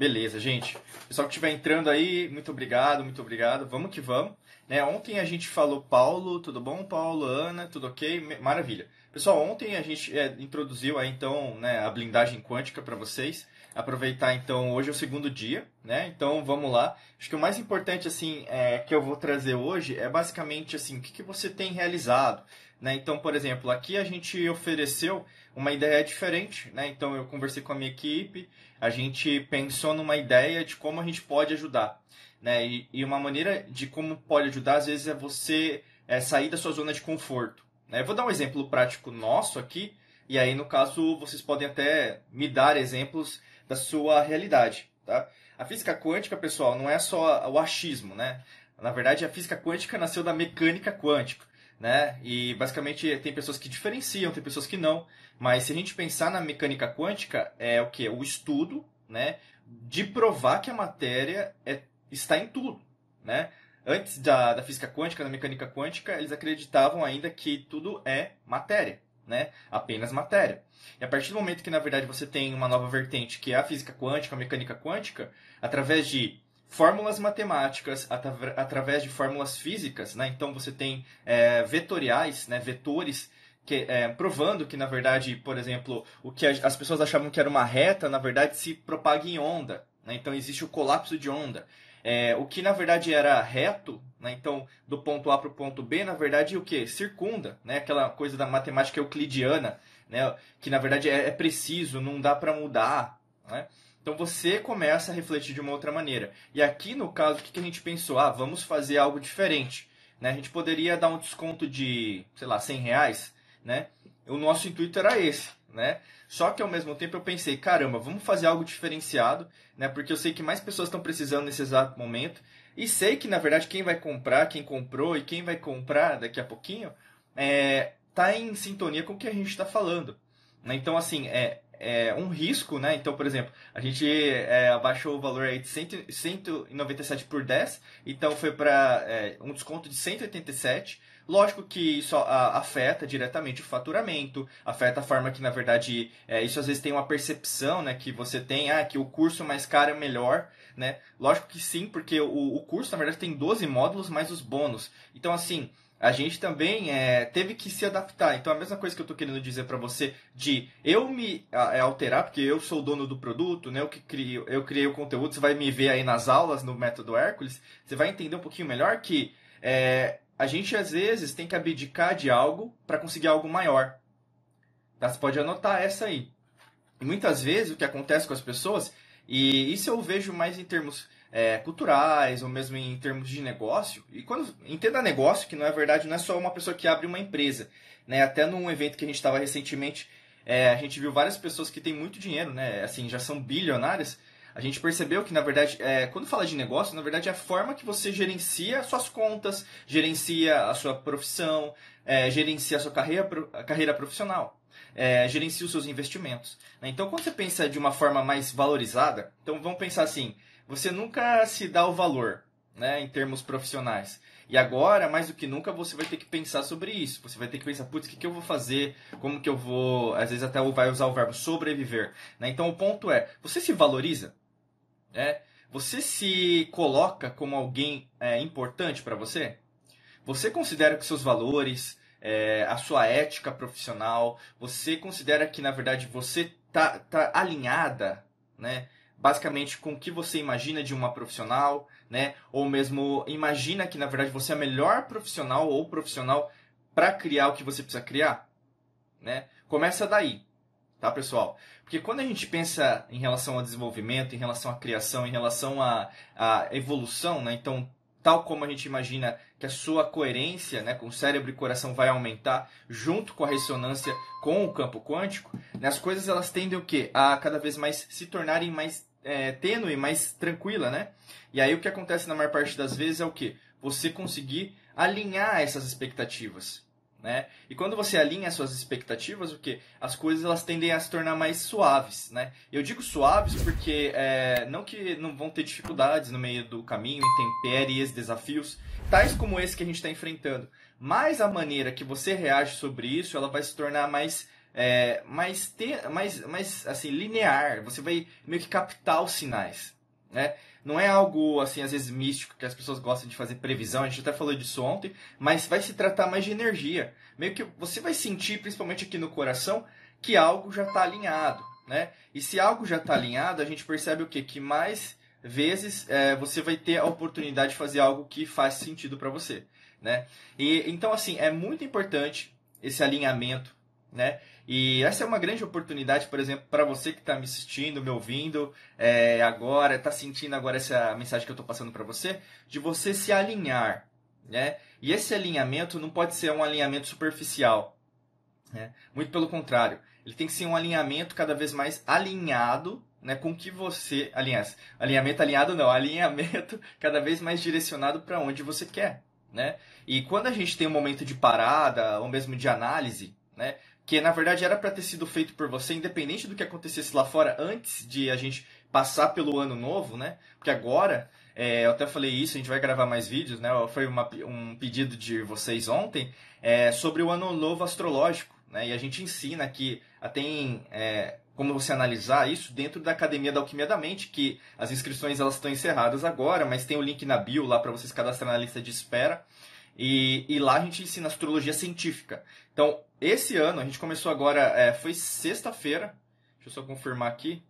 Beleza, gente. Pessoal que estiver entrando aí, muito obrigado, muito obrigado. Vamos que vamos. Né, ontem a gente falou Paulo, tudo bom, Paulo, Ana, tudo ok? Maravilha. Pessoal, ontem a gente é, introduziu aí, então né, a blindagem quântica para vocês. Aproveitar então, hoje é o segundo dia, né? Então vamos lá. Acho que o mais importante assim é, que eu vou trazer hoje é basicamente assim, o que, que você tem realizado. Né? Então, por exemplo, aqui a gente ofereceu uma ideia diferente. Né? Então eu conversei com a minha equipe, a gente pensou numa ideia de como a gente pode ajudar. Né? E, e uma maneira de como pode ajudar, às vezes, é você é, sair da sua zona de conforto. Né? Eu vou dar um exemplo prático nosso aqui, e aí, no caso, vocês podem até me dar exemplos da sua realidade. Tá? A física quântica, pessoal, não é só o achismo. Né? Na verdade, a física quântica nasceu da mecânica quântica. Né? E basicamente tem pessoas que diferenciam, tem pessoas que não. Mas se a gente pensar na mecânica quântica, é o que? O estudo né, de provar que a matéria é, está em tudo. Né? Antes da, da física quântica, da mecânica quântica, eles acreditavam ainda que tudo é matéria. Né? Apenas matéria. E a partir do momento que, na verdade, você tem uma nova vertente, que é a física quântica, a mecânica quântica, através de fórmulas matemáticas, através de fórmulas físicas, né? então você tem é, vetoriais, né? vetores que, é, provando que, na verdade, por exemplo, o que as pessoas achavam que era uma reta, na verdade, se propaga em onda. Né? Então, existe o colapso de onda. É, o que, na verdade, era reto, né? então, do ponto A para o ponto B, na verdade, o que? Circunda, né? aquela coisa da matemática euclidiana, né? que, na verdade, é, é preciso, não dá para mudar. Né? Então, você começa a refletir de uma outra maneira. E aqui, no caso, o que, que a gente pensou? Ah, vamos fazer algo diferente. Né? A gente poderia dar um desconto de, sei lá, 100 reais, né? O nosso intuito era esse, né? Só que ao mesmo tempo eu pensei, caramba, vamos fazer algo diferenciado, né? Porque eu sei que mais pessoas estão precisando nesse exato momento e sei que na verdade quem vai comprar, quem comprou e quem vai comprar daqui a pouquinho, é, tá em sintonia com o que a gente está falando. Né? Então assim, é, é um risco, né? Então, por exemplo, a gente é, abaixou o valor aí de 100, 197 por 10, então foi para é, um desconto de 187. Lógico que isso afeta diretamente o faturamento, afeta a forma que, na verdade, é, isso às vezes tem uma percepção, né? Que você tem, ah, que o curso mais caro é melhor, né? Lógico que sim, porque o, o curso, na verdade, tem 12 módulos mais os bônus. Então, assim, a gente também é, teve que se adaptar. Então, a mesma coisa que eu estou querendo dizer para você de eu me é, alterar, porque eu sou o dono do produto, né? eu, que crio, eu criei o conteúdo, você vai me ver aí nas aulas no Método Hércules, você vai entender um pouquinho melhor que é, a gente às vezes tem que abdicar de algo para conseguir algo maior. Tá? Você pode anotar essa aí. E muitas vezes o que acontece com as pessoas, e isso eu vejo mais em termos é, culturais ou mesmo em termos de negócio. E quando entenda negócio, que não é verdade, não é só uma pessoa que abre uma empresa. Né? Até num evento que a gente estava recentemente, é, a gente viu várias pessoas que têm muito dinheiro, né? assim, já são bilionárias, a gente percebeu que, na verdade, é, quando fala de negócio, na verdade é a forma que você gerencia suas contas, gerencia a sua profissão, é, gerencia a sua carreira, a carreira profissional. É, gerencia os seus investimentos. Né? Então, quando você pensa de uma forma mais valorizada, então vamos pensar assim: você nunca se dá o valor né, em termos profissionais. E agora, mais do que nunca, você vai ter que pensar sobre isso. Você vai ter que pensar, putz, o que, que eu vou fazer? Como que eu vou. Às vezes até vai usar o verbo sobreviver. Né? Então o ponto é, você se valoriza? É, você se coloca como alguém é, importante para você? Você considera que seus valores, é, a sua ética profissional, você considera que na verdade você tá, tá alinhada, né? Basicamente com o que você imagina de uma profissional, né? Ou mesmo imagina que na verdade você é a melhor profissional ou profissional para criar o que você precisa criar, né? Começa daí, tá, pessoal? Porque quando a gente pensa em relação ao desenvolvimento, em relação à criação, em relação à, à evolução, né? então, tal como a gente imagina que a sua coerência né, com o cérebro e coração vai aumentar junto com a ressonância com o campo quântico, né, as coisas elas tendem o quê? a cada vez mais se tornarem mais é, tênue, mais tranquila, né? E aí o que acontece na maior parte das vezes é o que? Você conseguir alinhar essas expectativas. Né? E quando você alinha as suas expectativas, o que as coisas elas tendem a se tornar mais suaves, né? Eu digo suaves porque é, não que não vão ter dificuldades no meio do caminho, intempéries, desafios, tais como esse que a gente está enfrentando, mas a maneira que você reage sobre isso, ela vai se tornar mais é, mais, ter, mais, mais assim, linear. Você vai meio que captar os sinais. Né? Não é algo, assim, às vezes místico, que as pessoas gostam de fazer previsão, a gente até falou disso ontem, mas vai se tratar mais de energia. Meio que você vai sentir, principalmente aqui no coração, que algo já está alinhado. Né? E se algo já está alinhado, a gente percebe o quê? Que mais vezes é, você vai ter a oportunidade de fazer algo que faz sentido para você. Né? E, então, assim, é muito importante esse alinhamento né? E essa é uma grande oportunidade, por exemplo, para você que está me assistindo, me ouvindo é, agora, está sentindo agora essa mensagem que eu estou passando para você, de você se alinhar, né? E esse alinhamento não pode ser um alinhamento superficial, né? Muito pelo contrário, ele tem que ser um alinhamento cada vez mais alinhado, né? Com que você, aliás, alinhamento alinhado não, alinhamento cada vez mais direcionado para onde você quer, né? E quando a gente tem um momento de parada ou mesmo de análise, né? Que na verdade era para ter sido feito por você, independente do que acontecesse lá fora, antes de a gente passar pelo ano novo, né? Porque agora, é, eu até falei isso, a gente vai gravar mais vídeos, né? Foi uma, um pedido de vocês ontem é, sobre o ano novo astrológico, né? E a gente ensina que tem é, como você analisar isso dentro da Academia da Alquimia da Mente, que as inscrições elas estão encerradas agora, mas tem o link na bio lá para vocês cadastrarem na lista de espera. E, e, lá a gente ensina astrologia científica. Então, esse ano, a gente começou agora, é, foi sexta-feira, deixa eu só confirmar aqui.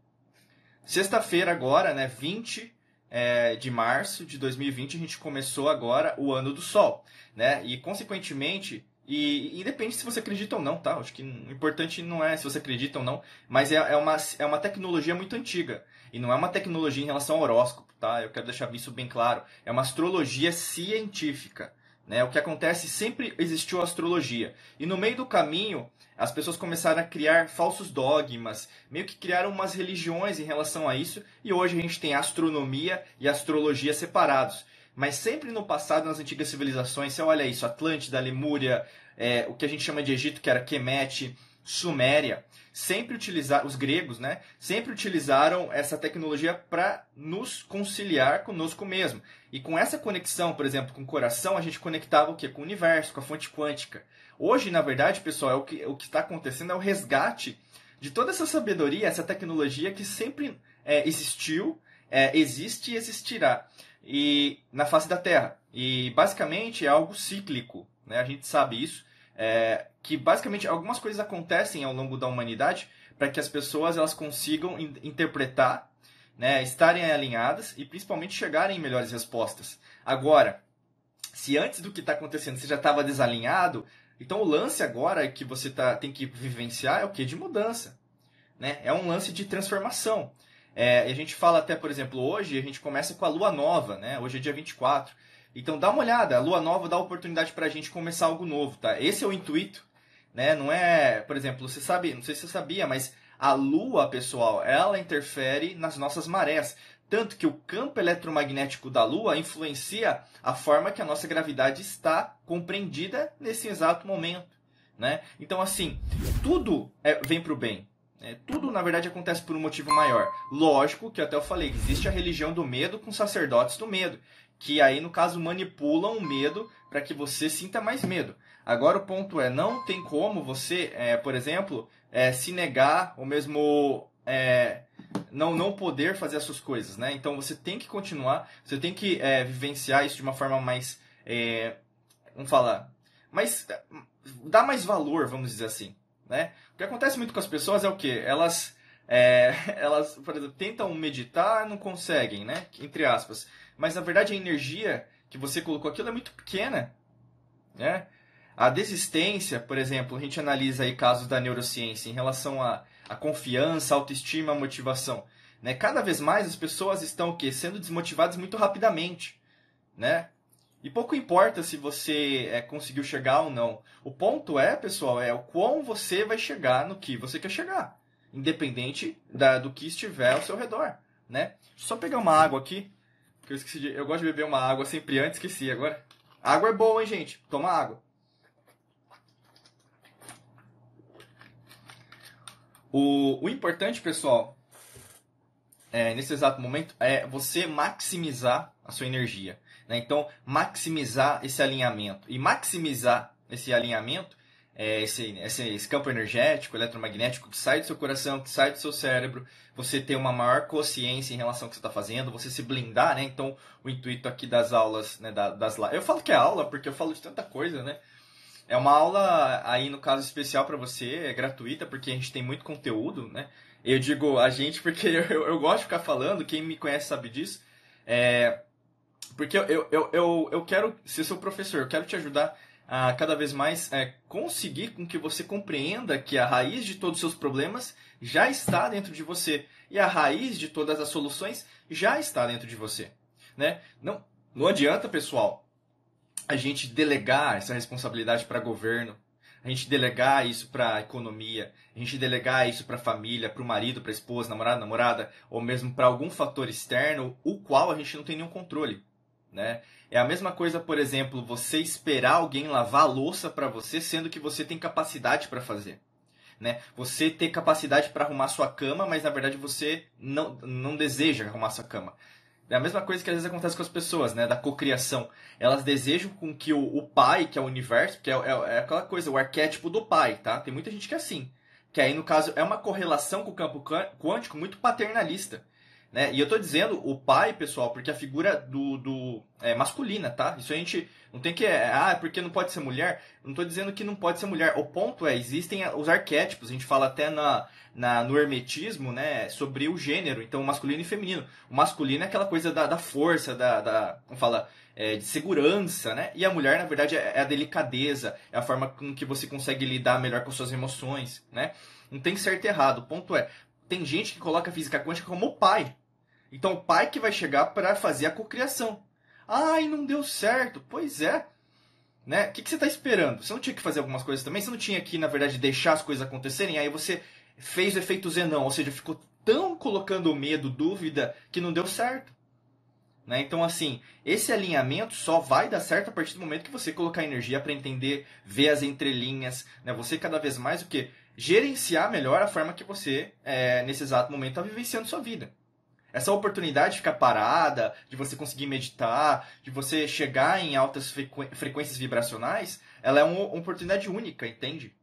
Sexta-feira agora, né, 20 é, de março de 2020, a gente começou agora o ano do Sol, né? E, consequentemente, e independe se você acredita ou não, tá? Acho que o importante não é se você acredita ou não, mas é, é, uma, é uma tecnologia muito antiga. E não é uma tecnologia em relação ao horóscopo, tá? Eu quero deixar isso bem claro. É uma astrologia científica. Né? O que acontece, sempre existiu astrologia. E no meio do caminho, as pessoas começaram a criar falsos dogmas, meio que criaram umas religiões em relação a isso, e hoje a gente tem astronomia e astrologia separados. Mas sempre no passado, nas antigas civilizações, você olha isso, Atlântida, Lemúria, é, o que a gente chama de Egito, que era Kemet, Suméria, sempre utilizaram, os gregos, né, sempre utilizaram essa tecnologia para nos conciliar conosco mesmo. E com essa conexão, por exemplo, com o coração, a gente conectava o quê? Com o universo, com a fonte quântica. Hoje, na verdade, pessoal, é o que o está acontecendo é o resgate de toda essa sabedoria, essa tecnologia que sempre é, existiu, é, existe e existirá e na face da Terra. E basicamente é algo cíclico, né? a gente sabe isso é, que basicamente algumas coisas acontecem ao longo da humanidade para que as pessoas elas consigam in interpretar, né, estarem alinhadas e principalmente chegarem em melhores respostas. Agora, se antes do que está acontecendo você já estava desalinhado, então o lance agora que você tá, tem que vivenciar é o que? De mudança. Né? É um lance de transformação. É, a gente fala até, por exemplo, hoje a gente começa com a lua nova, né? hoje é dia 24. Então dá uma olhada, a lua nova dá oportunidade para a gente começar algo novo, tá? Esse é o intuito, né? Não é, por exemplo, você sabe, não sei se você sabia, mas a lua, pessoal, ela interfere nas nossas marés. Tanto que o campo eletromagnético da Lua influencia a forma que a nossa gravidade está compreendida nesse exato momento. Né? Então, assim, tudo é, vem para o bem. Né? Tudo, na verdade, acontece por um motivo maior. Lógico que até eu falei existe a religião do medo com sacerdotes do medo que aí no caso manipulam o medo para que você sinta mais medo. Agora o ponto é, não tem como você, é, por exemplo, é, se negar ou mesmo é, não, não poder fazer as suas coisas, né? Então você tem que continuar, você tem que é, vivenciar isso de uma forma mais, é, vamos falar, mais, dá mais valor, vamos dizer assim, né? O que acontece muito com as pessoas é o que? Elas, é, elas, por exemplo, tentam meditar, não conseguem, né? Entre aspas mas na verdade a energia que você colocou aquilo é muito pequena. Né? A desistência, por exemplo, a gente analisa aí casos da neurociência em relação à, à confiança, autoestima, motivação. Né? Cada vez mais as pessoas estão o quê? sendo desmotivadas muito rapidamente. Né? E pouco importa se você é, conseguiu chegar ou não. O ponto é, pessoal, é o quão você vai chegar no que você quer chegar. Independente da, do que estiver ao seu redor. Né? Só pegar uma água aqui. Que eu esqueci de... Eu gosto de beber uma água sempre antes, esqueci agora. Água é boa, hein, gente? Toma água. O, o importante, pessoal, é, nesse exato momento, é você maximizar a sua energia. Né? Então, maximizar esse alinhamento. E maximizar esse alinhamento é, esse, esse, esse, campo energético, eletromagnético que sai do seu coração, que sai do seu cérebro, você ter uma maior consciência em relação ao que você está fazendo, você se blindar, né? Então, o intuito aqui das aulas, né, das Eu falo que é aula porque eu falo de tanta coisa, né? É uma aula aí, no caso especial para você, é gratuita, porque a gente tem muito conteúdo, né? Eu digo a gente porque eu, eu gosto de ficar falando, quem me conhece sabe disso. É, porque eu, eu, eu, eu quero ser seu professor, eu quero te ajudar a cada vez mais é, conseguir com que você compreenda que a raiz de todos os seus problemas já está dentro de você e a raiz de todas as soluções já está dentro de você, né? Não, não adianta, pessoal, a gente delegar essa responsabilidade para governo, a gente delegar isso para economia, a gente delegar isso para família, para o marido, para a esposa, namorado, namorada, ou mesmo para algum fator externo, o qual a gente não tem nenhum controle. Né? É a mesma coisa, por exemplo, você esperar alguém lavar a louça para você, sendo que você tem capacidade para fazer. Né? Você ter capacidade para arrumar sua cama, mas na verdade você não, não deseja arrumar sua cama. É a mesma coisa que às vezes acontece com as pessoas, né? Da cocriação. Elas desejam com que o, o pai, que é o universo, que é, é, é, aquela coisa, o arquétipo do pai, tá? Tem muita gente que é assim. Que aí, no caso, é uma correlação com o campo quântico muito paternalista. Né? E eu estou dizendo o pai, pessoal, porque a figura do, do é, masculina, tá? Isso a gente não tem que. Ah, é porque não pode ser mulher. Não estou dizendo que não pode ser mulher. O ponto é, existem os arquétipos. A gente fala até na, na, no hermetismo, né? Sobre o gênero. Então, masculino e feminino. O masculino é aquela coisa da, da força, da. da fala? É, de segurança, né? E a mulher, na verdade, é, é a delicadeza, é a forma com que você consegue lidar melhor com suas emoções, né? Não tem certo e errado. O ponto é, tem gente que coloca a física quântica como o pai. Então o pai que vai chegar para fazer a cocriação. Ai, não deu certo. Pois é. Né? O que, que você está esperando? Você não tinha que fazer algumas coisas também? Você não tinha que, na verdade, deixar as coisas acontecerem? Aí você fez o efeito Zenão, ou seja, ficou tão colocando medo, dúvida, que não deu certo. Né? Então, assim, esse alinhamento só vai dar certo a partir do momento que você colocar energia para entender, ver as entrelinhas, né? você cada vez mais o que? Gerenciar melhor a forma que você, é, nesse exato momento, está vivenciando sua vida. Essa oportunidade de ficar parada, de você conseguir meditar, de você chegar em altas frequências vibracionais, ela é uma oportunidade única, entende?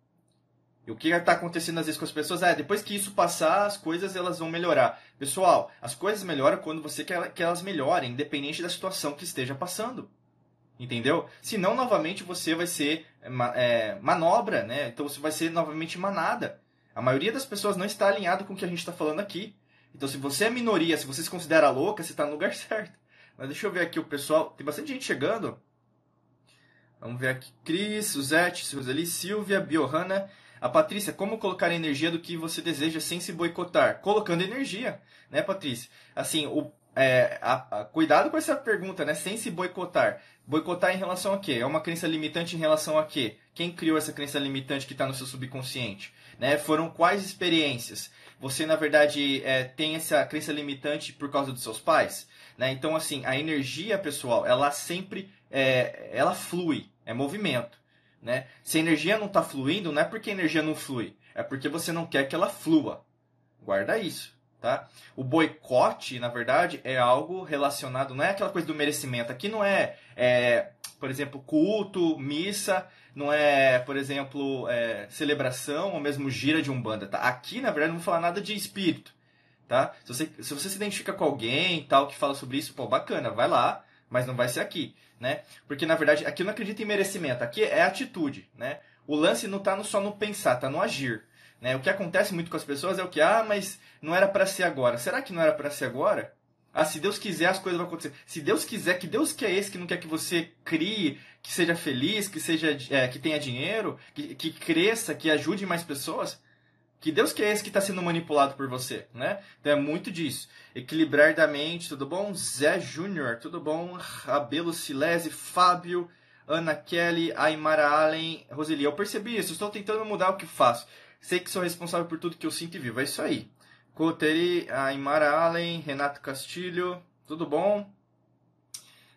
E o que está acontecendo às vezes com as pessoas é, depois que isso passar, as coisas elas vão melhorar. Pessoal, as coisas melhoram quando você quer que elas melhorem, independente da situação que esteja passando. Entendeu? Senão, novamente, você vai ser é, manobra, né? Então, você vai ser novamente manada. A maioria das pessoas não está alinhado com o que a gente está falando aqui. Então, se você é minoria, se você se considera louca, você está no lugar certo. Mas deixa eu ver aqui o pessoal. Tem bastante gente chegando. Vamos ver aqui. Cris, Suzette, Suzeli, Silvia, Biohanna. A Patrícia, como colocar energia do que você deseja sem se boicotar? Colocando energia, né, Patrícia? Assim, o, é, a, a, cuidado com essa pergunta, né? Sem se boicotar. Boicotar em relação a quê? É uma crença limitante em relação a quê? Quem criou essa crença limitante que está no seu subconsciente? Né? Foram quais experiências? Você na verdade é, tem essa crença limitante por causa dos seus pais, né? Então assim, a energia pessoal, ela sempre é, ela flui, é movimento, né? Se a energia não está fluindo, não é porque a energia não flui, é porque você não quer que ela flua. Guarda isso, tá? O boicote, na verdade, é algo relacionado, não é aquela coisa do merecimento. Aqui não é, é por exemplo, culto, missa não é, por exemplo, é, celebração ou mesmo gira de umbanda, tá? Aqui, na verdade, não vou falar nada de espírito, tá? Se você, se você se identifica com alguém tal que fala sobre isso, pô, bacana, vai lá, mas não vai ser aqui, né? Porque, na verdade, aqui eu não acredito em merecimento, aqui é atitude, né? O lance não tá só no pensar, tá no agir. Né? O que acontece muito com as pessoas é o que, ah, mas não era para ser agora. Será que não era para ser agora? Ah, se Deus quiser, as coisas vão acontecer. Se Deus quiser, que Deus quer esse que não quer que você crie, que seja feliz, que seja é, que tenha dinheiro, que, que cresça, que ajude mais pessoas. Que Deus que é esse que está sendo manipulado por você, né? Então é muito disso. Equilibrar da mente, tudo bom? Zé Júnior, tudo bom? Rabelo Silese, Fábio, Ana Kelly, Aymara Allen, Roseli. Eu percebi isso, estou tentando mudar o que faço. Sei que sou responsável por tudo que eu sinto e vivo. É isso aí. Coteri, Aymara Allen, Renato Castilho, tudo bom?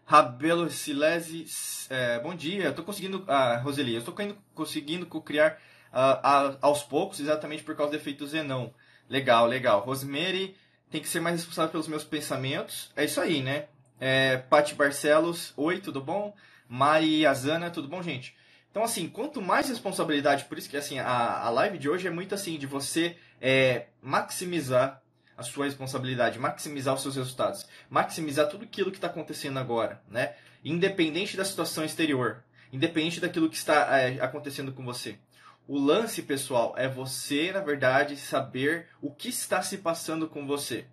Rabelo Silese, é, bom dia. Tô conseguindo, ah, Roseli, eu estou conseguindo criar ah, aos poucos, exatamente por causa do efeito Zenão. Legal, legal. Rosemary tem que ser mais responsável pelos meus pensamentos. É isso aí, né? É, Pati Barcelos, oi, tudo bom? Mari Azana, tudo bom, gente? Então, assim, quanto mais responsabilidade, por isso que assim, a, a live de hoje é muito assim, de você é, maximizar a sua responsabilidade, maximizar os seus resultados, maximizar tudo aquilo que está acontecendo agora, né? Independente da situação exterior, independente daquilo que está é, acontecendo com você. O lance, pessoal, é você, na verdade, saber o que está se passando com você.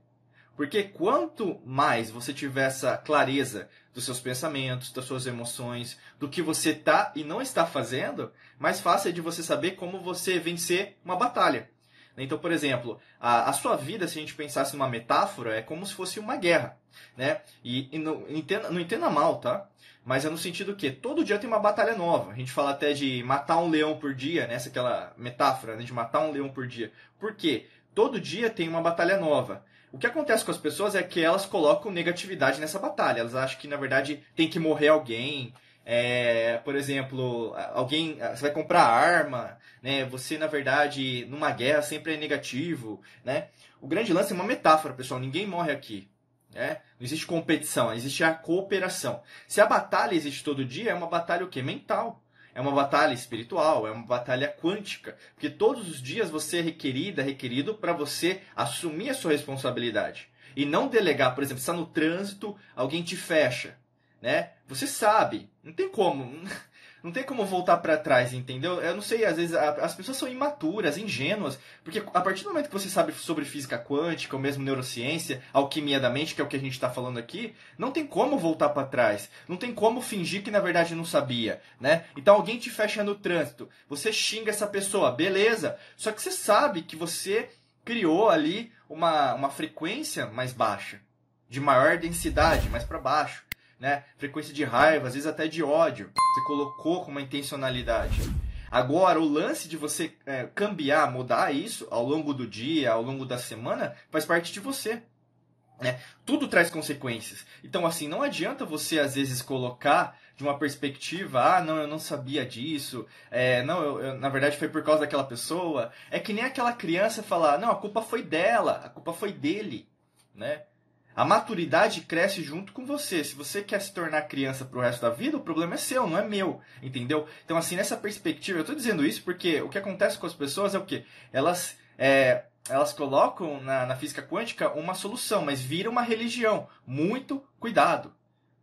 Porque quanto mais você tiver essa clareza dos seus pensamentos, das suas emoções, do que você está e não está fazendo, mais fácil é de você saber como você vencer uma batalha. Então, por exemplo, a, a sua vida, se a gente pensasse numa metáfora, é como se fosse uma guerra. Né? E, e não, entenda, não entenda mal, tá? Mas é no sentido que todo dia tem uma batalha nova. A gente fala até de matar um leão por dia, né? aquela metáfora né? de matar um leão por dia. Por quê? Todo dia tem uma batalha nova. O que acontece com as pessoas é que elas colocam negatividade nessa batalha. Elas acham que, na verdade, tem que morrer alguém. É, por exemplo, alguém. Você vai comprar arma, né? Você, na verdade, numa guerra sempre é negativo, né? O grande lance é uma metáfora, pessoal. Ninguém morre aqui. Né? Não existe competição, existe a cooperação. Se a batalha existe todo dia, é uma batalha o quê? Mental é uma batalha espiritual, é uma batalha quântica, porque todos os dias você é requerida, requerido para você assumir a sua responsabilidade e não delegar, por exemplo, está no trânsito, alguém te fecha, né? Você sabe, não tem como. Não tem como voltar para trás, entendeu? Eu não sei, às vezes as pessoas são imaturas, ingênuas, porque a partir do momento que você sabe sobre física quântica, ou mesmo neurociência, alquimia da mente, que é o que a gente está falando aqui, não tem como voltar para trás. Não tem como fingir que na verdade não sabia, né? Então alguém te fecha no trânsito, você xinga essa pessoa, beleza? Só que você sabe que você criou ali uma, uma frequência mais baixa, de maior densidade, mais para baixo né? Frequência de raiva, às vezes até de ódio. Você colocou com uma intencionalidade. Agora, o lance de você é, cambiar, mudar isso ao longo do dia, ao longo da semana, faz parte de você. Né? Tudo traz consequências. Então, assim, não adianta você, às vezes, colocar de uma perspectiva, ah, não, eu não sabia disso, é, não, eu, eu, na verdade foi por causa daquela pessoa. É que nem aquela criança falar, não, a culpa foi dela, a culpa foi dele, né? A maturidade cresce junto com você. Se você quer se tornar criança pro resto da vida, o problema é seu, não é meu, entendeu? Então, assim, nessa perspectiva, eu estou dizendo isso porque o que acontece com as pessoas é o quê? Elas, é, elas colocam na, na física quântica uma solução, mas vira uma religião. Muito cuidado.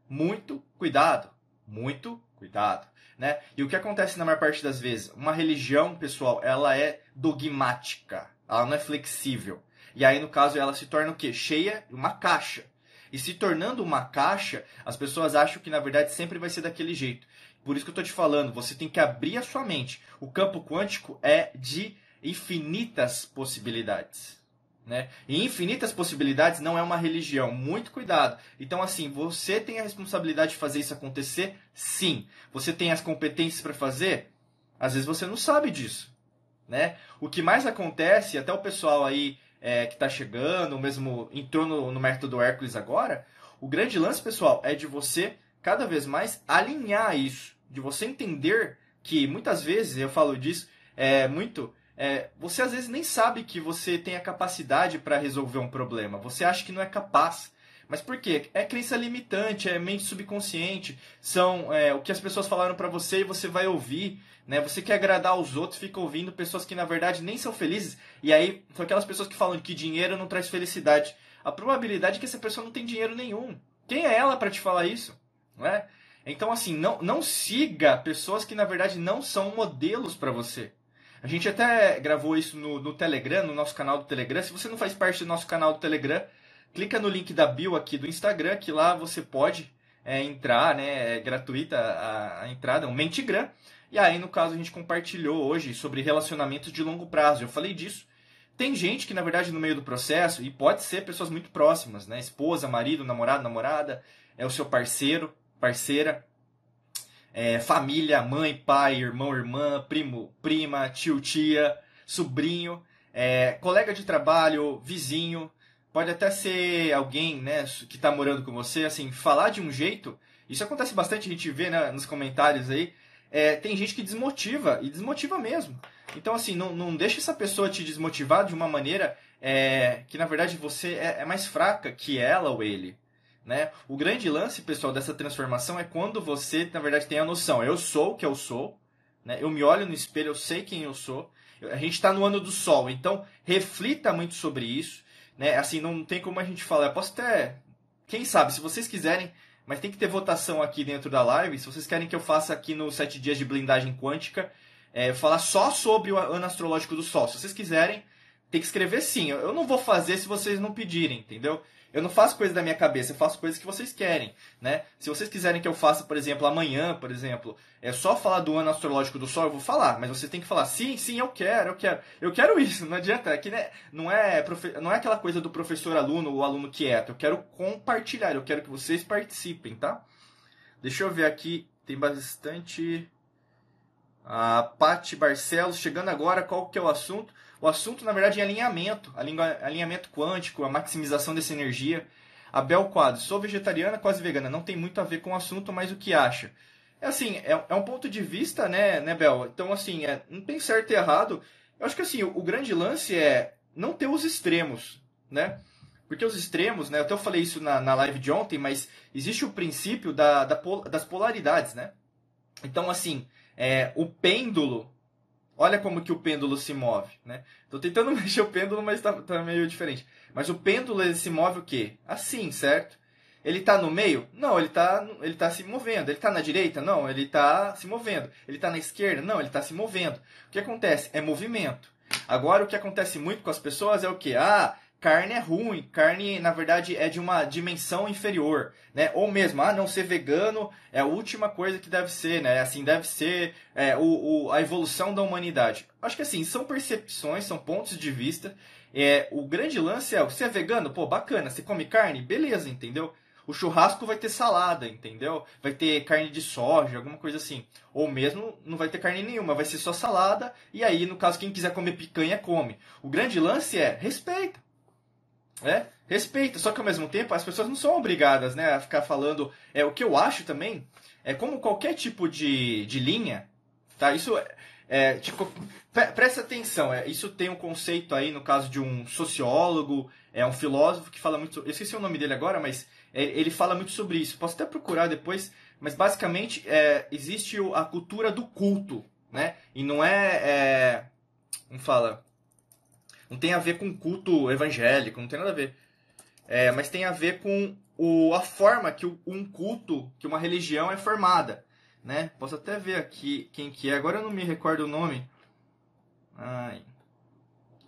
Muito cuidado. Muito cuidado. Né? E o que acontece na maior parte das vezes? Uma religião, pessoal, ela é dogmática. Ela não é flexível. E aí, no caso, ela se torna o quê? Cheia, uma caixa. E se tornando uma caixa, as pessoas acham que na verdade sempre vai ser daquele jeito. Por isso que eu estou te falando, você tem que abrir a sua mente. O campo quântico é de infinitas possibilidades. Né? E infinitas possibilidades não é uma religião. Muito cuidado. Então, assim, você tem a responsabilidade de fazer isso acontecer? Sim. Você tem as competências para fazer? Às vezes você não sabe disso. Né? O que mais acontece, até o pessoal aí é, que está chegando, mesmo entrou no, no método Hércules agora, o grande lance, pessoal, é de você cada vez mais alinhar isso, de você entender que muitas vezes, eu falo disso, é muito. É, você às vezes nem sabe que você tem a capacidade para resolver um problema. Você acha que não é capaz. Mas por quê? É crença limitante, é mente subconsciente, são é, o que as pessoas falaram para você e você vai ouvir. Né? Você quer agradar aos outros, fica ouvindo pessoas que na verdade nem são felizes. E aí são aquelas pessoas que falam que dinheiro não traz felicidade. A probabilidade é que essa pessoa não tem dinheiro nenhum. Quem é ela para te falar isso? Né? Então, assim, não, não siga pessoas que na verdade não são modelos para você. A gente até gravou isso no, no Telegram, no nosso canal do Telegram. Se você não faz parte do nosso canal do Telegram, clica no link da bio aqui do Instagram, que lá você pode é, entrar, né? É gratuita a, a entrada, um Mentigram. E aí, no caso, a gente compartilhou hoje sobre relacionamentos de longo prazo. Eu falei disso. Tem gente que, na verdade, no meio do processo, e pode ser pessoas muito próximas, né? Esposa, marido, namorado, namorada, é o seu parceiro, parceira, é, família, mãe, pai, irmão, irmã, primo, prima, tio, tia, sobrinho, é, colega de trabalho, vizinho, pode até ser alguém né, que está morando com você, assim, falar de um jeito. Isso acontece bastante, a gente vê né, nos comentários aí é, tem gente que desmotiva, e desmotiva mesmo. Então, assim, não, não deixa essa pessoa te desmotivar de uma maneira é, que, na verdade, você é, é, mais fraca que ela ou ele. Né? O grande lance, pessoal, dessa transformação é quando você, na verdade, tem a noção, eu sou o que eu sou, né? Eu me olho no espelho, eu sei quem eu sou. A gente está no ano do sol, então reflita muito sobre isso, né? Assim, não tem como a gente falar. Eu posso até, quem sabe, se vocês quiserem, mas tem que ter votação aqui dentro da live. Se vocês querem que eu faça aqui nos sete dias de blindagem quântica, é, falar só sobre o ano astrológico do Sol. Se vocês quiserem, tem que escrever sim. Eu não vou fazer se vocês não pedirem, entendeu? Eu não faço coisas da minha cabeça, eu faço coisas que vocês querem, né? Se vocês quiserem que eu faça, por exemplo, amanhã, por exemplo, é só falar do ano astrológico do Sol, eu vou falar, mas você tem que falar, sim, sim, eu quero, eu quero. Eu quero isso, não adianta, aqui né, não é, não é aquela coisa do professor aluno ou aluno quieto, eu quero compartilhar, eu quero que vocês participem, tá? Deixa eu ver aqui, tem bastante a Pati Barcelos chegando agora, qual que é o assunto? O assunto, na verdade, é alinhamento, alinhamento quântico, a maximização dessa energia. A Bel Quadro, sou vegetariana, quase vegana, não tem muito a ver com o assunto, mas o que acha? É assim, é, é um ponto de vista, né, né, Bel? Então, assim, é, não tem certo e errado. Eu acho que, assim, o, o grande lance é não ter os extremos, né? Porque os extremos, né? Até eu falei isso na, na live de ontem, mas existe o princípio da, da, das polaridades, né? Então, assim, é, o pêndulo Olha como que o pêndulo se move, né? Tô tentando mexer o pêndulo, mas tá, tá meio diferente. Mas o pêndulo ele se move o quê? Assim, certo? Ele está no meio? Não, ele está ele tá se movendo. Ele está na direita? Não, ele está se movendo. Ele está na esquerda? Não, ele está se movendo. O que acontece? É movimento. Agora, o que acontece muito com as pessoas é o quê? Ah, carne é ruim, carne na verdade é de uma dimensão inferior, né? Ou mesmo, ah, não ser vegano é a última coisa que deve ser, né? Assim deve ser é, o, o, a evolução da humanidade. Acho que assim são percepções, são pontos de vista. É, o grande lance é, você é vegano, pô, bacana, você come carne, beleza, entendeu? O churrasco vai ter salada, entendeu? Vai ter carne de soja, alguma coisa assim. Ou mesmo não vai ter carne nenhuma, vai ser só salada. E aí, no caso, quem quiser comer picanha, come. O grande lance é respeita é, respeita. Só que ao mesmo tempo as pessoas não são obrigadas né, a ficar falando. É, o que eu acho também é como qualquer tipo de, de linha, tá? Isso é, é tipo, presta atenção, é, isso tem um conceito aí no caso de um sociólogo, é um filósofo que fala muito. Eu esqueci o nome dele agora, mas é, ele fala muito sobre isso. Posso até procurar depois, mas basicamente é, existe a cultura do culto, né? E não é, é como fala, não tem a ver com culto evangélico, não tem nada a ver. É, mas tem a ver com o, a forma que um culto, que uma religião é formada. Né? Posso até ver aqui quem que é. Agora eu não me recordo o nome. Ai.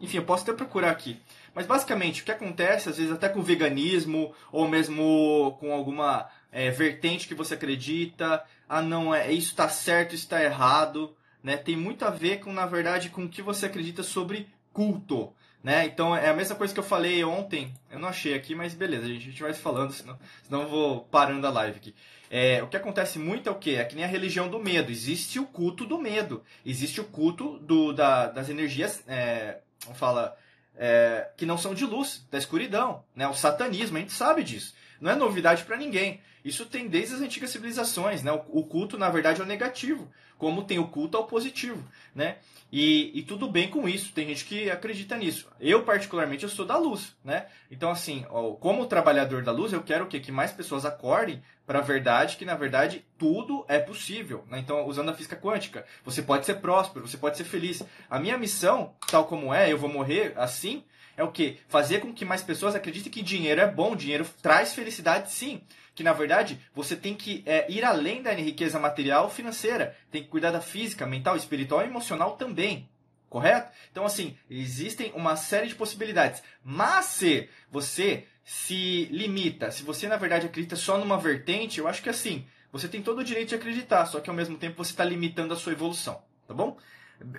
Enfim, eu posso até procurar aqui. Mas basicamente, o que acontece, às vezes até com veganismo, ou mesmo com alguma é, vertente que você acredita, ah não, é isso está certo, isso está errado, né? Tem muito a ver com, na verdade, com o que você acredita sobre culto. Né? Então é a mesma coisa que eu falei ontem. Eu não achei aqui, mas beleza, a gente vai falando, senão, senão eu vou parando a live aqui. É, o que acontece muito é o que? É que nem a religião do medo. Existe o culto do medo. Existe o culto do, da, das energias. É, falar. É, que não são de luz, da escuridão. Né? O satanismo, a gente sabe disso. Não é novidade para ninguém. Isso tem desde as antigas civilizações. Né? O, culto, na verdade, é o negativo, como tem o culto ao positivo. Né? E, e, tudo bem com isso, tem gente que acredita nisso. Eu, particularmente, eu sou da luz, né? Então, assim, ó, como trabalhador da luz, eu quero? Que mais pessoas acordem para a verdade, que na verdade tudo é possível. Né? Então, usando a física quântica, você pode ser próspero, você pode ser feliz. A minha missão, tal como é, eu vou morrer assim, é o quê? Fazer com que mais pessoas acreditem que dinheiro é bom, dinheiro traz felicidade sim que na verdade você tem que é, ir além da riqueza material financeira, tem que cuidar da física, mental, espiritual e emocional também. Correto? Então, assim, existem uma série de possibilidades. Mas se você se limita, se você na verdade acredita só numa vertente, eu acho que assim, você tem todo o direito de acreditar, só que ao mesmo tempo você está limitando a sua evolução. Tá bom?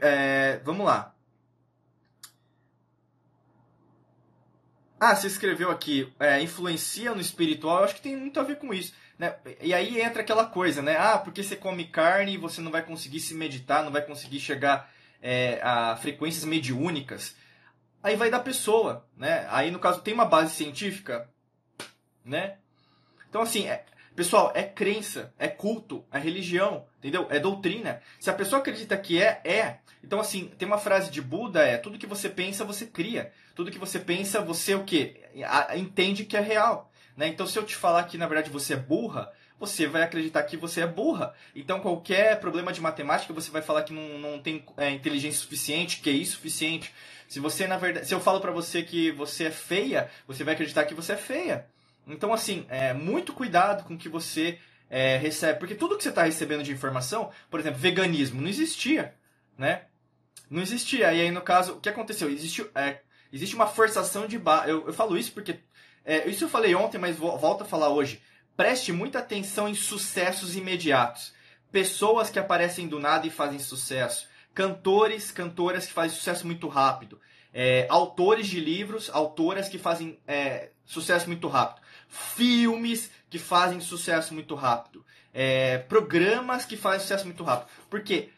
É, vamos lá. Ah, você escreveu aqui, é, influencia no espiritual, eu acho que tem muito a ver com isso. Né? E aí entra aquela coisa, né? Ah, porque você come carne e você não vai conseguir se meditar, não vai conseguir chegar é, a frequências mediúnicas. Aí vai da pessoa, né? Aí, no caso, tem uma base científica, né? Então, assim, é, pessoal, é crença, é culto, é religião, entendeu? É doutrina. Se a pessoa acredita que é, é. Então, assim, tem uma frase de Buda, é tudo que você pensa, você cria. Tudo que você pensa, você o quê? Entende que é real. Né? Então, se eu te falar que, na verdade, você é burra, você vai acreditar que você é burra. Então, qualquer problema de matemática, você vai falar que não, não tem é, inteligência suficiente, QI suficiente. Se você, na verdade, se eu falo para você que você é feia, você vai acreditar que você é feia. Então, assim, é, muito cuidado com o que você é, recebe. Porque tudo que você está recebendo de informação, por exemplo, veganismo, não existia, né? Não existia. E aí, no caso, o que aconteceu? Existe, é, existe uma forçação de barra. Eu, eu falo isso porque. É, isso eu falei ontem, mas vou, volto a falar hoje. Preste muita atenção em sucessos imediatos. Pessoas que aparecem do nada e fazem sucesso. Cantores, cantoras que fazem sucesso muito rápido. É, autores de livros, autoras que fazem é, sucesso muito rápido filmes que fazem sucesso muito rápido, é, programas que fazem sucesso muito rápido. Porque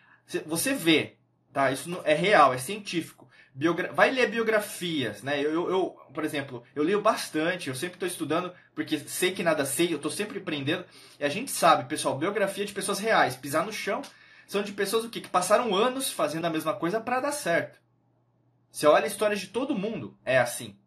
você vê, tá? Isso é real, é científico. Biogra vai ler biografias, né? Eu, eu, eu, por exemplo, eu leio bastante, eu sempre estou estudando, porque sei que nada sei, eu estou sempre aprendendo. E a gente sabe, pessoal, biografia de pessoas reais, pisar no chão, são de pessoas o quê? que passaram anos fazendo a mesma coisa para dar certo. Você olha a história de todo mundo, é assim.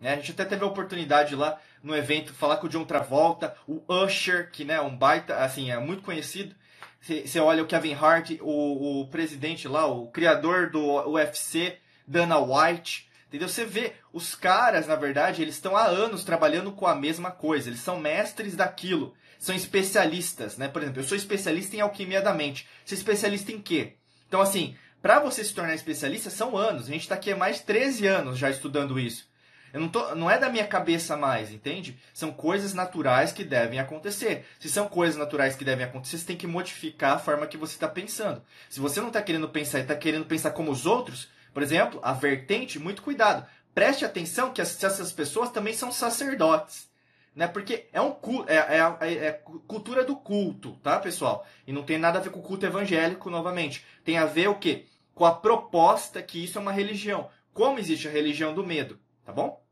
Né? A gente até teve a oportunidade lá no evento falar com o John Travolta, o Usher, que né, é um baita, assim, é muito conhecido. Você olha o Kevin Hart, o, o presidente lá, o criador do UFC, Dana White, entendeu? Você vê, os caras, na verdade, eles estão há anos trabalhando com a mesma coisa, eles são mestres daquilo, são especialistas, né? Por exemplo, eu sou especialista em alquimia da mente. Você é especialista em quê? Então, assim, para você se tornar especialista, são anos. A gente está aqui há mais de 13 anos já estudando isso. Eu não, tô, não é da minha cabeça mais, entende? São coisas naturais que devem acontecer. Se são coisas naturais que devem acontecer, você tem que modificar a forma que você está pensando. Se você não está querendo pensar e está querendo pensar como os outros, por exemplo, a vertente, muito cuidado. Preste atenção que essas pessoas também são sacerdotes. Né? Porque é, um, é, é, é, é cultura do culto, tá, pessoal? E não tem nada a ver com o culto evangélico, novamente. Tem a ver o quê? Com a proposta que isso é uma religião. Como existe a religião do medo, tá bom?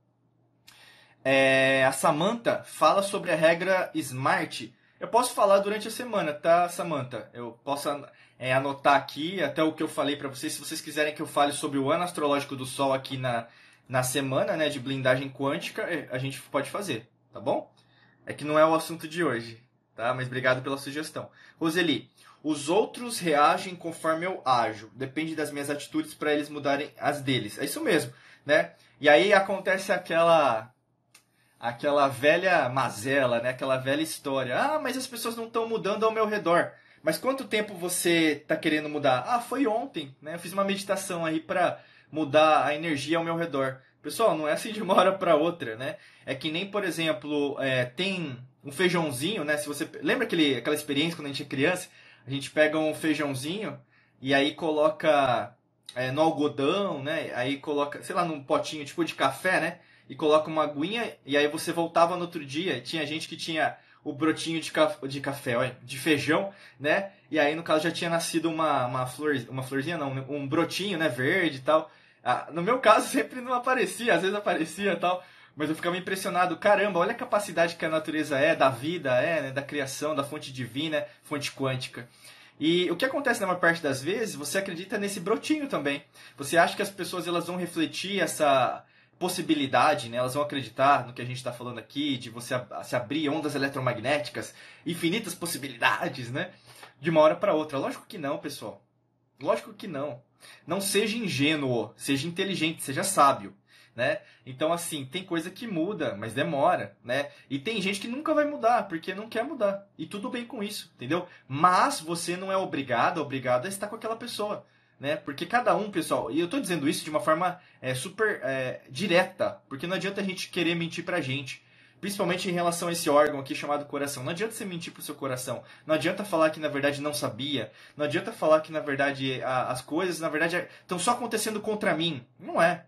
É, a Samantha fala sobre a regra SMART. Eu posso falar durante a semana, tá, Samantha? Eu posso é, anotar aqui até o que eu falei para vocês. Se vocês quiserem que eu fale sobre o ano astrológico do Sol aqui na, na semana, né, de blindagem quântica, é, a gente pode fazer, tá bom? É que não é o assunto de hoje, tá? Mas obrigado pela sugestão. Roseli, os outros reagem conforme eu ajo. Depende das minhas atitudes para eles mudarem as deles. É isso mesmo, né? E aí acontece aquela aquela velha mazela, né? Aquela velha história. Ah, mas as pessoas não estão mudando ao meu redor. Mas quanto tempo você está querendo mudar? Ah, foi ontem, né? Eu fiz uma meditação aí para mudar a energia ao meu redor. Pessoal, não é assim de uma hora para outra, né? É que nem, por exemplo, é, tem um feijãozinho, né? Se você lembra aquele, aquela experiência quando a gente é criança, a gente pega um feijãozinho e aí coloca é, no algodão, né? Aí coloca, sei lá, num potinho tipo de café, né? E coloca uma aguinha, e aí você voltava no outro dia. Tinha gente que tinha o brotinho de, café, de café, de feijão, né? E aí, no caso, já tinha nascido uma, uma, flor, uma florzinha, não, um brotinho, né, verde e tal. Ah, no meu caso, sempre não aparecia, às vezes aparecia e tal. Mas eu ficava impressionado, caramba, olha a capacidade que a natureza é, da vida, é, né, da criação, da fonte divina, fonte quântica. E o que acontece na maior parte das vezes, você acredita nesse brotinho também. Você acha que as pessoas elas vão refletir essa, possibilidade, né? elas vão acreditar no que a gente está falando aqui, de você se abrir ondas eletromagnéticas, infinitas possibilidades, né? De uma hora para outra. Lógico que não, pessoal. Lógico que não. Não seja ingênuo, seja inteligente, seja sábio. Né? Então, assim, tem coisa que muda, mas demora, né? E tem gente que nunca vai mudar, porque não quer mudar. E tudo bem com isso, entendeu? Mas você não é obrigado, obrigado a estar com aquela pessoa né? Porque cada um, pessoal, e eu estou dizendo isso de uma forma é, super é, direta, porque não adianta a gente querer mentir pra gente. Principalmente em relação a esse órgão aqui chamado coração. Não adianta você mentir pro seu coração. Não adianta falar que na verdade não sabia. Não adianta falar que na verdade a, as coisas na verdade estão só acontecendo contra mim. Não é.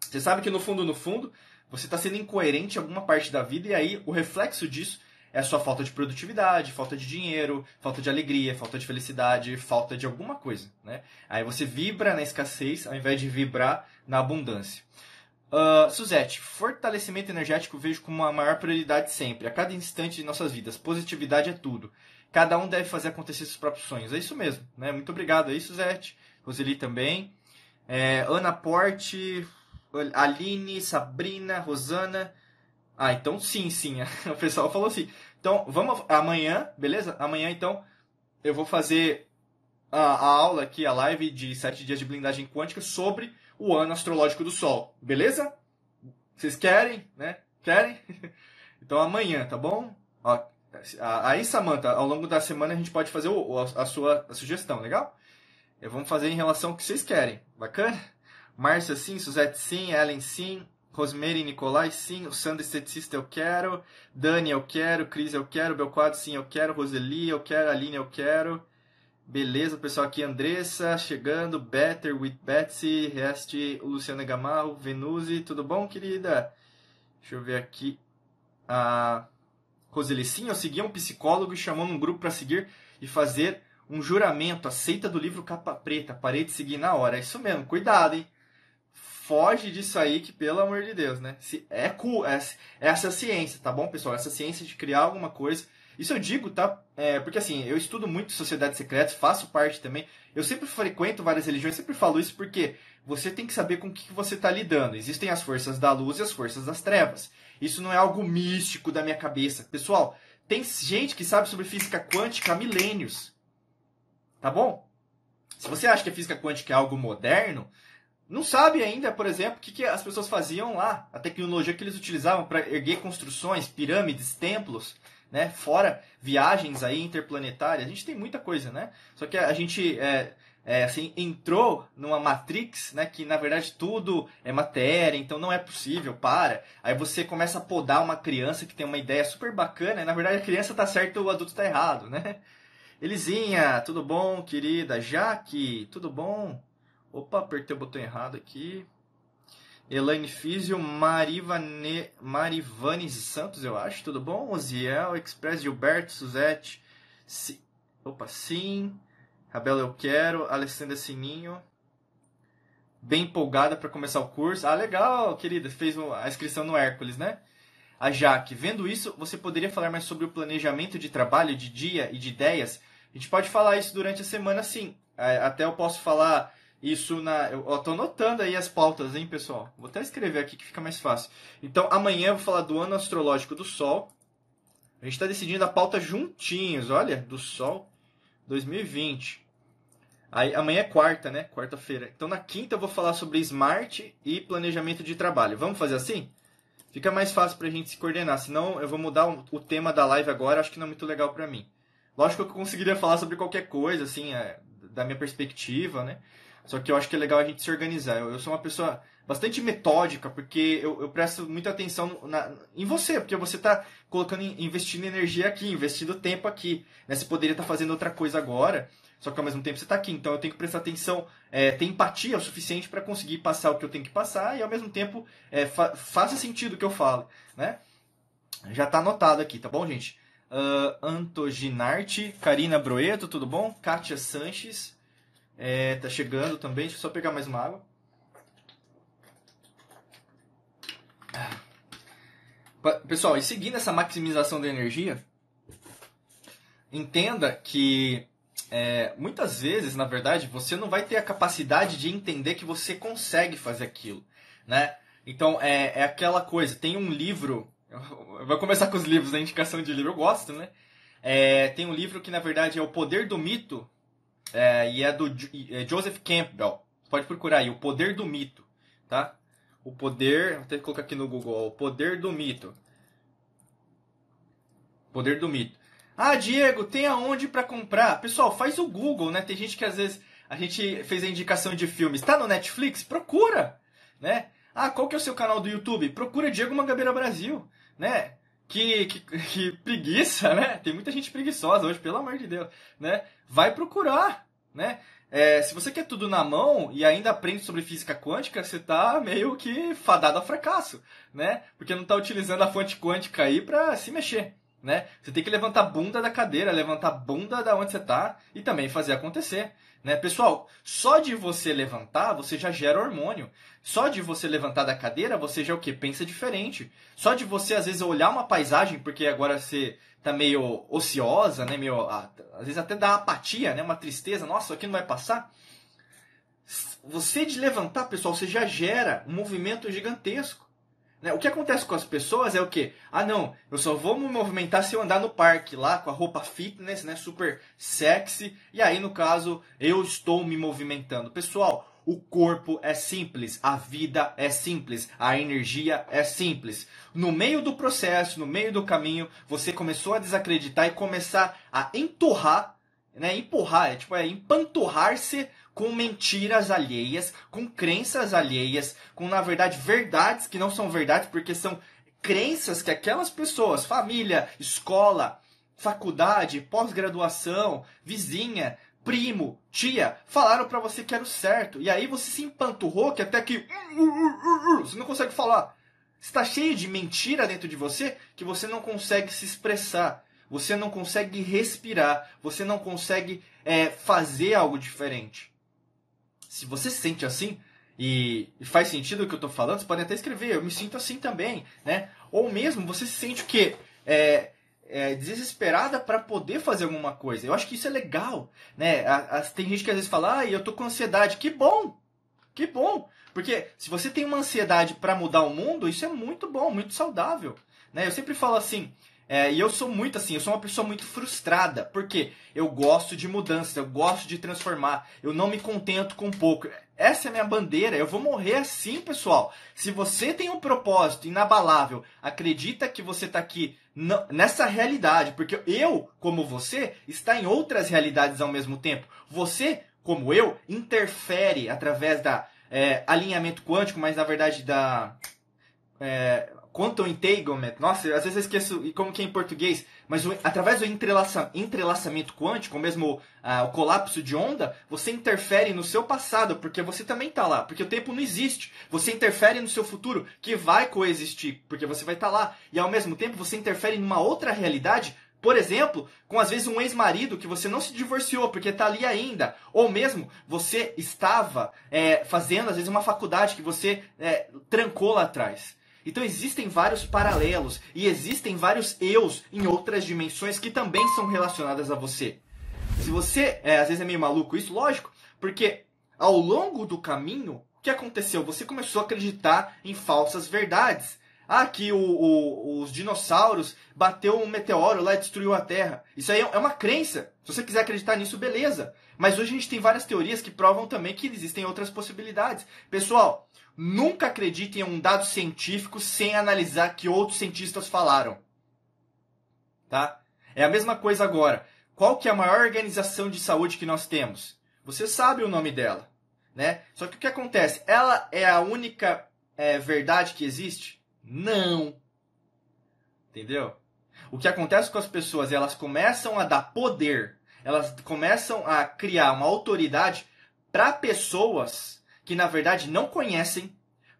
Você sabe que no fundo, no fundo, você está sendo incoerente em alguma parte da vida e aí o reflexo disso é só falta de produtividade, falta de dinheiro, falta de alegria, falta de felicidade, falta de alguma coisa, né? Aí você vibra na escassez ao invés de vibrar na abundância. Uh, Suzette, fortalecimento energético vejo como a maior prioridade sempre, a cada instante de nossas vidas. Positividade é tudo. Cada um deve fazer acontecer seus próprios sonhos. É isso mesmo, né? Muito obrigado aí, Suzette. Roseli também. É, Ana Porte, Aline, Sabrina, Rosana. Ah, então sim, sim. O pessoal falou assim. Então, vamos amanhã, beleza? Amanhã, então, eu vou fazer a, a aula aqui, a live de 7 dias de blindagem quântica sobre o ano astrológico do Sol, beleza? Vocês querem, né? Querem? Então amanhã, tá bom? Ó, aí, Samantha, ao longo da semana a gente pode fazer o, a, sua a sugestão, legal? Vamos fazer em relação ao que vocês querem. Bacana? Márcia sim, Suzette sim, Ellen sim, Rosemary Nicolai sim, o Sandra Esteticista eu quero, Dani eu quero, Cris eu quero, Belquadro sim eu quero, Roseli eu quero, Aline eu quero. Beleza, pessoal aqui, Andressa chegando, Better with Betsy, Rest, Luciana Gamarro, Venusi, tudo bom, querida? Deixa eu ver aqui. A Roseli, sim, eu segui um psicólogo e chamou um grupo para seguir e fazer um juramento, aceita do livro capa preta, parei de seguir na hora. É isso mesmo, cuidado, hein? Foge disso aí que, pelo amor de Deus, né? Se é, cool, é, é essa ciência, tá bom, pessoal? Essa ciência de criar alguma coisa isso eu digo, tá? É, porque assim, eu estudo muito sociedades secretas, faço parte também. Eu sempre frequento várias religiões, sempre falo isso porque você tem que saber com o que você está lidando. Existem as forças da luz e as forças das trevas. Isso não é algo místico da minha cabeça. Pessoal, tem gente que sabe sobre física quântica há milênios. Tá bom? Se você acha que a física quântica é algo moderno, não sabe ainda, por exemplo, o que, que as pessoas faziam lá, a tecnologia que eles utilizavam para erguer construções, pirâmides, templos né? Fora viagens aí interplanetárias, a gente tem muita coisa, né? Só que a gente é, é, assim, entrou numa matrix, né? Que na verdade tudo é matéria, então não é possível, para. Aí você começa a podar uma criança que tem uma ideia super bacana, e na verdade a criança tá certa o adulto tá errado, né? Elisinha, tudo bom, querida? Jaque, tudo bom? Opa, apertei o botão errado aqui. Elaine Físio, Marivane, Marivane Santos, eu acho. Tudo bom? Oziel, Express Gilberto, Suzette. Si, opa, sim. Rabela, eu quero. Alessandra Sininho. Bem empolgada para começar o curso. Ah, legal, querida. Fez a inscrição no Hércules, né? A Jaque, vendo isso, você poderia falar mais sobre o planejamento de trabalho, de dia e de ideias? A gente pode falar isso durante a semana, sim. É, até eu posso falar isso na. Eu, eu tô anotando aí as pautas, hein, pessoal? Vou até escrever aqui que fica mais fácil. Então, amanhã eu vou falar do ano astrológico do Sol. A gente está decidindo a pauta juntinhos, olha, do Sol 2020. Aí, amanhã é quarta, né? Quarta-feira. Então, na quinta eu vou falar sobre smart e planejamento de trabalho. Vamos fazer assim? Fica mais fácil pra gente se coordenar. Senão, eu vou mudar o, tema da live agora. Acho que não é muito legal pra mim. Lógico que eu conseguiria falar sobre qualquer coisa, assim, é, da minha perspectiva, né? Só que eu acho que é legal a gente se organizar. Eu, eu sou uma pessoa bastante metódica, porque eu, eu presto muita atenção na, em você, porque você está colocando, investindo energia aqui, investindo tempo aqui. Né? Você poderia estar tá fazendo outra coisa agora, só que ao mesmo tempo você está aqui. Então eu tenho que prestar atenção, é, ter empatia o suficiente para conseguir passar o que eu tenho que passar e ao mesmo tempo é, fa faça sentido o que eu falo. Né? Já está anotado aqui, tá bom, gente? Uh, Antoginarte, Karina Broeto, tudo bom? Kátia Sanches, é, tá chegando também. Deixa eu só pegar mais uma água. Pessoal, e seguindo essa maximização da energia, entenda que é, muitas vezes, na verdade, você não vai ter a capacidade de entender que você consegue fazer aquilo, né? Então, é, é aquela coisa, tem um livro, vou começar com os livros, a indicação de livro, eu gosto, né? É, tem um livro que, na verdade, é O Poder do Mito, é, e é do é Joseph Campbell. Pode procurar aí, O Poder do Mito, tá? O Poder, vou ter que colocar aqui no Google, O Poder do Mito. Poder do Mito. Ah, Diego, tem aonde para comprar? Pessoal, faz o Google, né? Tem gente que às vezes a gente fez a indicação de filmes. Está no Netflix? Procura, né? Ah, qual que é o seu canal do YouTube? Procura Diego Mangabeira Brasil, né? Que, que, que preguiça, né? Tem muita gente preguiçosa hoje, pelo amor de Deus, né? Vai procurar, né? É, se você quer tudo na mão e ainda aprende sobre física quântica, você está meio que fadado ao fracasso, né? Porque não está utilizando a fonte quântica aí para se mexer, né? Você tem que levantar a bunda da cadeira, levantar a bunda da onde você está e também fazer acontecer. Né? Pessoal, só de você levantar, você já gera hormônio. Só de você levantar da cadeira, você já o quê? Pensa diferente. Só de você, às vezes, olhar uma paisagem, porque agora você tá meio ociosa, né? Meio, às vezes até dá apatia, né? Uma tristeza. Nossa, aqui não vai passar. Você de levantar, pessoal, você já gera um movimento gigantesco. Né? O que acontece com as pessoas é o quê? Ah, não, eu só vou me movimentar se eu andar no parque lá com a roupa fitness, né, super sexy, e aí no caso eu estou me movimentando. Pessoal, o corpo é simples, a vida é simples, a energia é simples. No meio do processo, no meio do caminho, você começou a desacreditar e começar a entorrar, né? Empurrar, é tipo, é empanturrar-se com mentiras alheias, com crenças alheias, com na verdade verdades que não são verdades, porque são crenças que aquelas pessoas, família, escola, faculdade, pós-graduação, vizinha, primo, tia, falaram para você que era o certo. E aí você se empanturrou que até que você não consegue falar. Está cheio de mentira dentro de você que você não consegue se expressar. Você não consegue respirar. Você não consegue é, fazer algo diferente. Se você se sente assim, e, faz sentido o que eu estou falando, você pode até escrever, eu me sinto assim também, né? Ou mesmo você se sente o quê? É, é, desesperada para poder fazer alguma coisa. Eu acho que isso é legal, né? A, a, tem gente que às vezes fala, ah, eu tô com ansiedade. Que bom! Que bom! Porque se você tem uma ansiedade para mudar o mundo, isso é muito bom, muito saudável. Né? Eu sempre falo assim, é, e eu sou muito assim, eu sou uma pessoa muito frustrada, porque eu gosto de mudança, eu gosto de transformar, eu não me contento com pouco. Essa é a minha bandeira, eu vou morrer assim, pessoal. Se você tem um propósito inabalável, acredita que você está aqui nessa realidade, porque eu, como você, está em outras realidades ao mesmo tempo. Você, como eu, interfere através da é, alinhamento quântico, mas na verdade da é, quantum entanglement, nossa, às vezes eu esqueço como que é em português, mas o, através do entrelaça, entrelaçamento quântico, ou mesmo ah, o colapso de onda, você interfere no seu passado, porque você também está lá, porque o tempo não existe. Você interfere no seu futuro, que vai coexistir, porque você vai estar tá lá. E ao mesmo tempo você interfere numa outra realidade, por exemplo, com às vezes um ex-marido que você não se divorciou porque está ali ainda. Ou mesmo você estava é, fazendo às vezes uma faculdade que você é, trancou lá atrás. Então existem vários paralelos e existem vários eus em outras dimensões que também são relacionadas a você. Se você, é, às vezes é meio maluco isso, lógico, porque ao longo do caminho, o que aconteceu? Você começou a acreditar em falsas verdades. Ah, que o, o, os dinossauros bateu um meteoro lá e destruiu a Terra. Isso aí é uma crença. Se você quiser acreditar nisso, beleza. Mas hoje a gente tem várias teorias que provam também que existem outras possibilidades. Pessoal, Nunca acredite em um dado científico sem analisar que outros cientistas falaram. Tá? É a mesma coisa agora. Qual que é a maior organização de saúde que nós temos? Você sabe o nome dela, né? Só que o que acontece? Ela é a única é, verdade que existe? Não. Entendeu? O que acontece com as pessoas? Elas começam a dar poder, elas começam a criar uma autoridade para pessoas que na verdade não conhecem,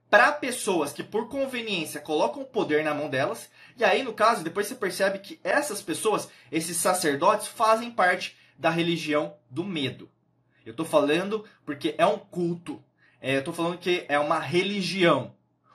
para pessoas que por conveniência colocam o poder na mão delas. E aí, no caso, depois você percebe que essas pessoas, esses sacerdotes, fazem parte da religião do medo. Eu estou falando porque é um culto. É, eu estou falando que é uma religião.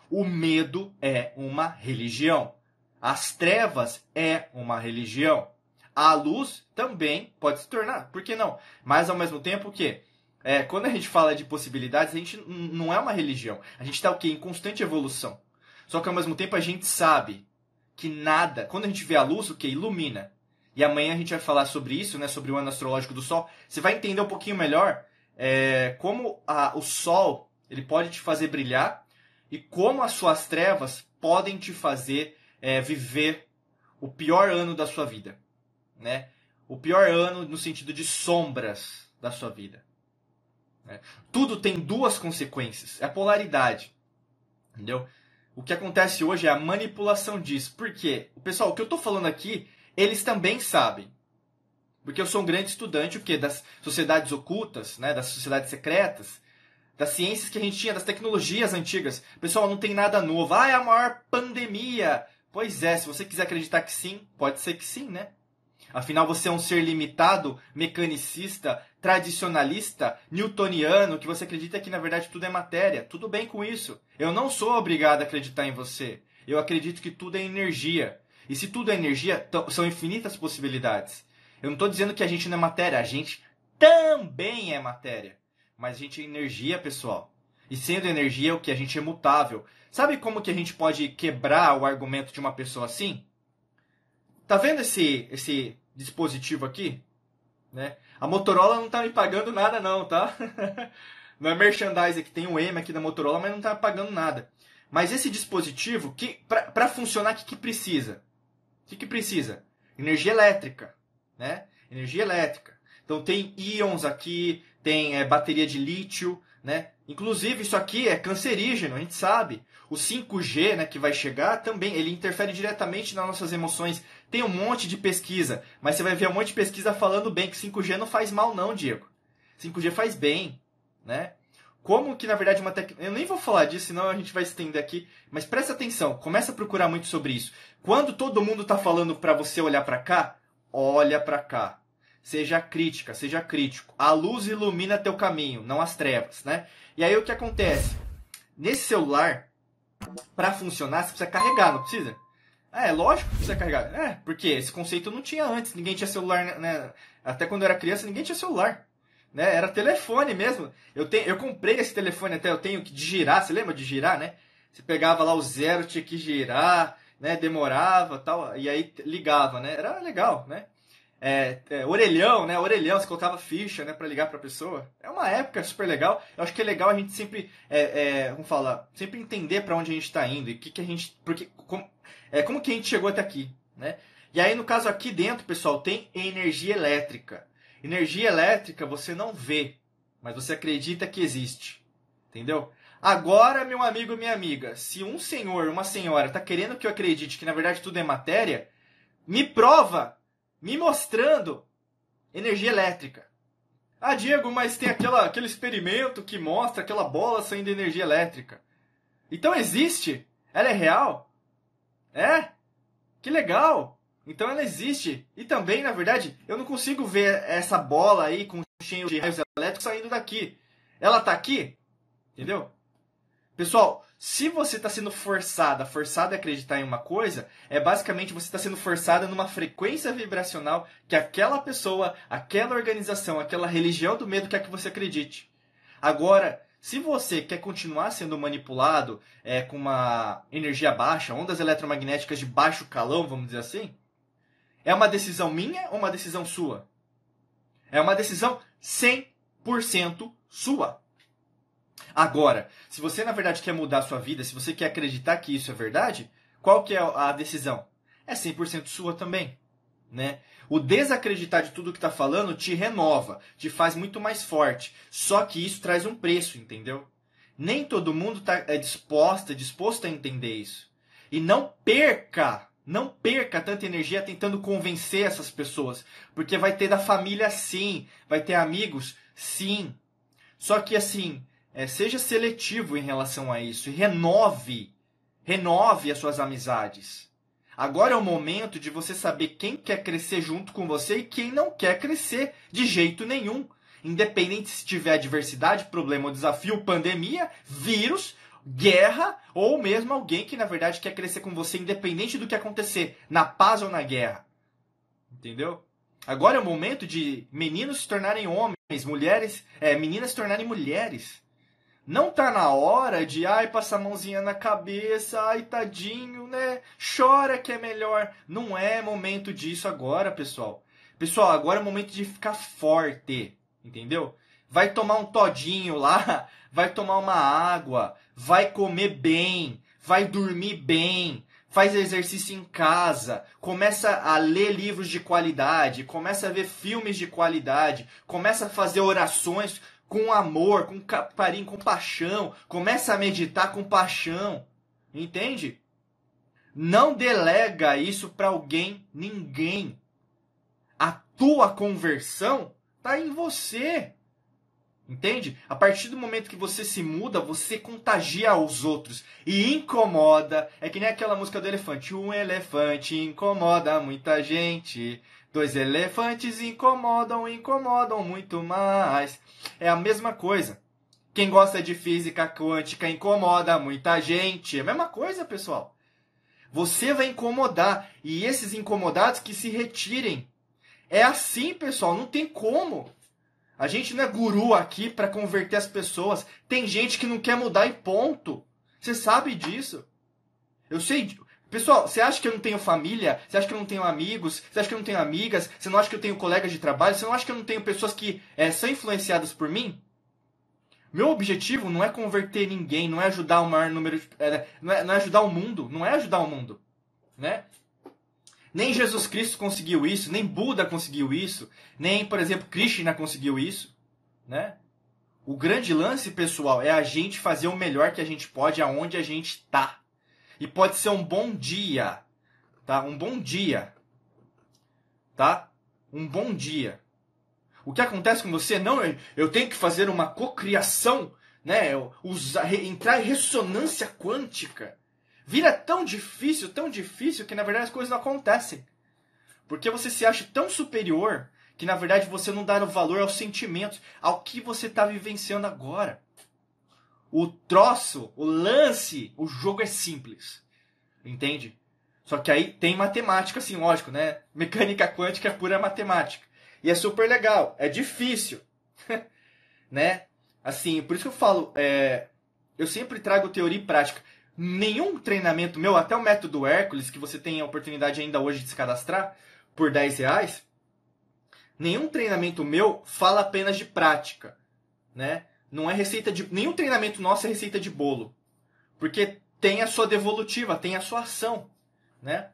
O medo é uma religião. As trevas é uma religião. A luz também pode se tornar, por que não? Mas ao mesmo tempo que é, quando a gente fala de possibilidades, a gente não é uma religião. A gente está o quê? Em constante evolução. Só que ao mesmo tempo a gente sabe que nada, quando a gente vê a luz, o que? Ilumina. E amanhã a gente vai falar sobre isso, né? Sobre o ano astrológico do Sol. Você vai entender um pouquinho melhor é, como a, o Sol ele pode te fazer brilhar e como as suas trevas podem te fazer é, viver o pior ano da sua vida, né? O pior ano no sentido de sombras da sua vida. Né? Tudo tem duas consequências. É a polaridade. Entendeu? O que acontece hoje é a manipulação disso. Por quê? Pessoal, o que eu estou falando aqui, eles também sabem. Porque eu sou um grande estudante o quê? das sociedades ocultas, né? das sociedades secretas, das ciências que a gente tinha, das tecnologias antigas. Pessoal, não tem nada novo. Ah, é a maior pandemia. Pois é, se você quiser acreditar que sim, pode ser que sim, né? Afinal, você é um ser limitado, mecanicista, tradicionalista, newtoniano, que você acredita que na verdade tudo é matéria. Tudo bem com isso. Eu não sou obrigado a acreditar em você. Eu acredito que tudo é energia. E se tudo é energia, são infinitas possibilidades. Eu não estou dizendo que a gente não é matéria, a gente também é matéria. Mas a gente é energia, pessoal. E sendo energia, o que a gente é mutável. Sabe como que a gente pode quebrar o argumento de uma pessoa assim? Tá vendo esse, esse dispositivo aqui? Né? A Motorola não tá me pagando nada não, tá? não é merchandising que tem um M aqui da Motorola, mas não tá pagando nada. Mas esse dispositivo, que para funcionar, o que, que precisa? O que, que precisa? Energia elétrica, né? Energia elétrica. Então tem íons aqui, tem é, bateria de lítio, né? Inclusive isso aqui é cancerígeno, a gente sabe. O 5G, né, que vai chegar, também ele interfere diretamente nas nossas emoções. Tem um monte de pesquisa, mas você vai ver um monte de pesquisa falando bem que 5G não faz mal não, Diego. 5G faz bem, né? como que na verdade uma tecnologia. Eu nem vou falar disso, senão a gente vai estender aqui. Mas presta atenção, começa a procurar muito sobre isso. Quando todo mundo está falando para você olhar para cá, olha para cá. Seja crítica, seja crítico. A luz ilumina teu caminho, não as trevas, né? E aí o que acontece? Nesse celular, para funcionar, você precisa carregar, não precisa? É, lógico que precisa carregar. É, porque esse conceito não tinha antes. Ninguém tinha celular, né? Até quando eu era criança, ninguém tinha celular. Né? Era telefone mesmo. Eu, tenho, eu comprei esse telefone até, eu tenho que girar, você lembra de girar, né? Você pegava lá o zero, tinha que girar, né? Demorava tal, e aí ligava, né? Era legal, né? É, é, orelhão, né? Orelhão, você colocava ficha, né? Pra ligar pra pessoa. É uma época super legal. Eu acho que é legal a gente sempre, é, é, vamos falar, sempre entender para onde a gente está indo e que que a gente, porque, como, é, como que a gente chegou até aqui, né? E aí, no caso aqui dentro, pessoal, tem energia elétrica. Energia elétrica você não vê, mas você acredita que existe. Entendeu? Agora, meu amigo, minha amiga, se um senhor, uma senhora está querendo que eu acredite que na verdade tudo é matéria, me prova, me mostrando energia elétrica. Ah, Diego, mas tem aquela, aquele experimento que mostra aquela bola saindo energia elétrica. Então existe? Ela é real? É? Que legal! Então ela existe. E também, na verdade, eu não consigo ver essa bola aí com cheio de raios elétricos saindo daqui. Ela tá aqui? Entendeu? Pessoal, se você está sendo forçada, forçada a acreditar em uma coisa, é basicamente você está sendo forçada numa frequência vibracional que aquela pessoa, aquela organização, aquela religião do medo quer que você acredite. Agora, se você quer continuar sendo manipulado é, com uma energia baixa, ondas eletromagnéticas de baixo calão, vamos dizer assim, é uma decisão minha ou uma decisão sua? É uma decisão 100% sua. Agora, se você na verdade quer mudar a sua vida, se você quer acreditar que isso é verdade, qual que é a decisão? É 100% sua também, né? O desacreditar de tudo que está falando te renova, te faz muito mais forte. Só que isso traz um preço, entendeu? Nem todo mundo tá, é disposto, disposto a entender isso. E não perca não perca tanta energia tentando convencer essas pessoas, porque vai ter da família sim, vai ter amigos sim. Só que assim, é, seja seletivo em relação a isso e renove, renove as suas amizades. Agora é o momento de você saber quem quer crescer junto com você e quem não quer crescer de jeito nenhum. Independente se tiver adversidade, problema ou desafio, pandemia, vírus, guerra, ou mesmo alguém que na verdade quer crescer com você independente do que acontecer, na paz ou na guerra. Entendeu? Agora é o momento de meninos se tornarem homens, mulheres, é, meninas se tornarem mulheres. Não tá na hora de, ai, passar a mãozinha na cabeça, ai, tadinho, né? Chora que é melhor. Não é momento disso agora, pessoal. Pessoal, agora é momento de ficar forte, entendeu? Vai tomar um todinho lá, vai tomar uma água, vai comer bem, vai dormir bem, faz exercício em casa, começa a ler livros de qualidade, começa a ver filmes de qualidade, começa a fazer orações com amor, com carinho, com paixão, começa a meditar com paixão. Entende? Não delega isso para alguém, ninguém. A tua conversão está em você. Entende? A partir do momento que você se muda, você contagia aos outros e incomoda. É que nem aquela música do elefante. Um elefante incomoda muita gente. Dois elefantes incomodam, incomodam muito mais. É a mesma coisa. Quem gosta de física quântica incomoda muita gente. É a mesma coisa, pessoal. Você vai incomodar e esses incomodados que se retirem. É assim, pessoal, não tem como. A gente não é guru aqui para converter as pessoas. Tem gente que não quer mudar e ponto. Você sabe disso. Eu sei. Pessoal, você acha que eu não tenho família? Você acha que eu não tenho amigos? Você acha que eu não tenho amigas? Você não acha que eu tenho colegas de trabalho? Você não acha que eu não tenho pessoas que é, são influenciadas por mim? Meu objetivo não é converter ninguém, não é ajudar o maior número de, é, não, é, não é ajudar o mundo, não é ajudar o mundo, né? Nem Jesus Cristo conseguiu isso, nem Buda conseguiu isso, nem, por exemplo, Krishna conseguiu isso, né? O grande lance, pessoal, é a gente fazer o melhor que a gente pode aonde a gente está. E pode ser um bom dia, tá? Um bom dia, tá? Um bom dia. O que acontece com você? Não, eu tenho que fazer uma cocriação, né? Usar, entrar em ressonância quântica. Vira tão difícil, tão difícil, que na verdade as coisas não acontecem. Porque você se acha tão superior que na verdade você não dá o valor aos sentimentos, ao que você está vivenciando agora. O troço, o lance, o jogo é simples. Entende? Só que aí tem matemática, assim, lógico, né? Mecânica quântica é pura matemática. E é super legal. É difícil. né? Assim, por isso que eu falo, é, eu sempre trago teoria e prática nenhum treinamento meu, até o método Hércules, que você tem a oportunidade ainda hoje de se cadastrar por 10 reais, nenhum treinamento meu fala apenas de prática, né? Não é receita de. Nenhum treinamento nosso é receita de bolo. Porque tem a sua devolutiva, tem a sua ação, né?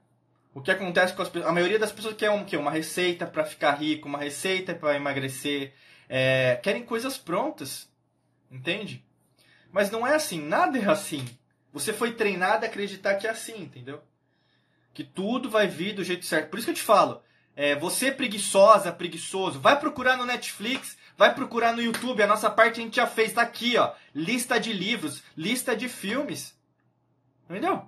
O que acontece com as. A maioria das pessoas quer um, quer uma receita para ficar rico, uma receita para emagrecer. É, querem coisas prontas. Entende? Mas não é assim, nada é assim. Você foi treinado a acreditar que é assim, entendeu? Que tudo vai vir do jeito certo. Por isso que eu te falo, é, você é preguiçosa, preguiçoso, vai procurar no Netflix, vai procurar no YouTube, a nossa parte a gente já fez, tá aqui, ó. Lista de livros, lista de filmes. Entendeu?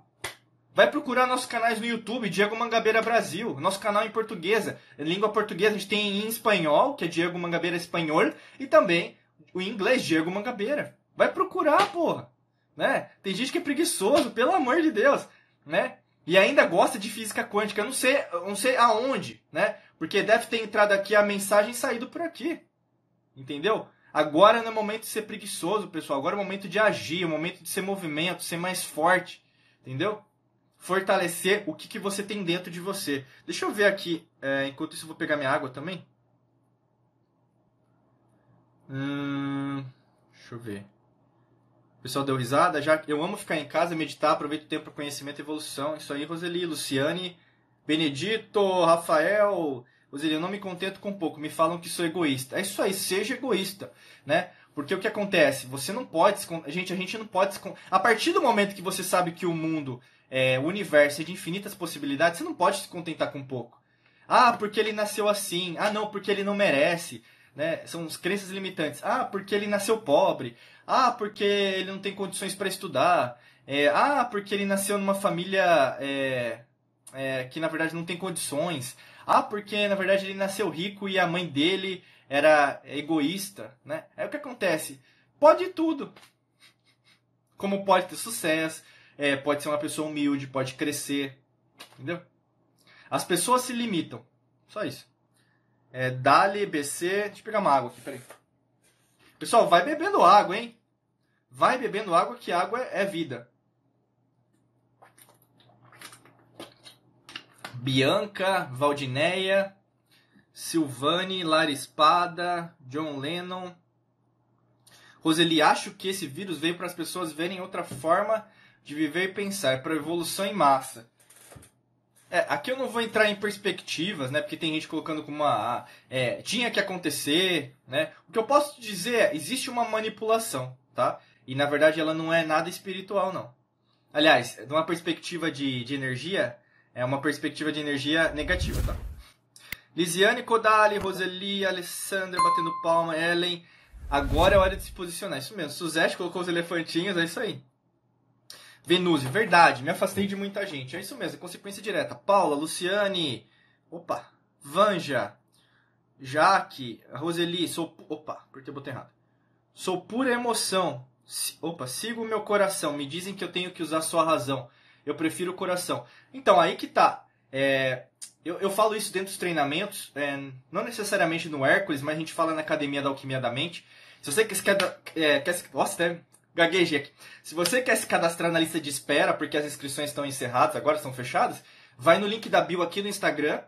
Vai procurar nossos canais no YouTube, Diego Mangabeira Brasil, nosso canal em portuguesa, língua portuguesa, a gente tem em espanhol, que é Diego Mangabeira Espanhol, e também o inglês, Diego Mangabeira. Vai procurar, porra né? Tem gente que é preguiçoso, pelo amor de Deus, né? E ainda gosta de física quântica, não sei, não sei aonde, né? Porque deve ter entrado aqui a mensagem e saído por aqui. Entendeu? Agora não é momento de ser preguiçoso, pessoal. Agora é momento de agir, é momento de ser movimento, ser mais forte. Entendeu? Fortalecer o que, que você tem dentro de você. Deixa eu ver aqui. É, enquanto isso, eu vou pegar minha água também. Hum, deixa eu ver. Pessoal deu risada. Já eu amo ficar em casa, meditar, aproveito o tempo para conhecimento e evolução. Isso aí, Roseli, Luciane, Benedito, Rafael. Roseli, eu não me contento com pouco. Me falam que sou egoísta. É isso aí, seja egoísta, né? Porque o que acontece? Você não pode, gente, a gente não pode, a partir do momento que você sabe que o mundo, é, o universo é de infinitas possibilidades, você não pode se contentar com pouco. Ah, porque ele nasceu assim. Ah, não, porque ele não merece. Né? São as crenças limitantes. Ah, porque ele nasceu pobre. Ah, porque ele não tem condições para estudar. É, ah, porque ele nasceu numa família é, é, que na verdade não tem condições. Ah, porque na verdade ele nasceu rico e a mãe dele era egoísta. Né? É o que acontece. Pode tudo. Como pode ter sucesso, é, pode ser uma pessoa humilde, pode crescer. Entendeu? As pessoas se limitam. Só isso. É, Dali, BC. Deixa eu pegar uma água aqui, peraí. Pessoal, vai bebendo água, hein? Vai bebendo água, que água é vida. Bianca, Valdineia, Silvane, Lara Espada, John Lennon. Roseli, acho que esse vírus veio para as pessoas verem outra forma de viver e pensar, é para evolução em massa. É, aqui eu não vou entrar em perspectivas, né? Porque tem gente colocando como uma. Ah, é, tinha que acontecer, né? O que eu posso dizer é, existe uma manipulação, tá? E na verdade ela não é nada espiritual, não. Aliás, de uma perspectiva de, de energia, é uma perspectiva de energia negativa, tá? Lisiane Kodali, Roseli, Alessandra batendo palma, Ellen. Agora é hora de se posicionar. Isso mesmo. Suzette colocou os elefantinhos, é isso aí. Venuse, verdade, me afastei de muita gente. É isso mesmo, é consequência direta. Paula, Luciane, opa, Vanja, Jaque, Roseli, sou. Opa, porque eu botei errado. Sou pura emoção. Opa, sigo o meu coração. Me dizem que eu tenho que usar sua razão. Eu prefiro o coração. Então, aí que tá. É, eu, eu falo isso dentro dos treinamentos, é, não necessariamente no Hércules, mas a gente fala na Academia da Alquimia da Mente. Se você quer, é, quer nossa, até gaguejei aqui. Se você quer se cadastrar na lista de espera, porque as inscrições estão encerradas, agora estão fechadas, vai no link da bio aqui no Instagram,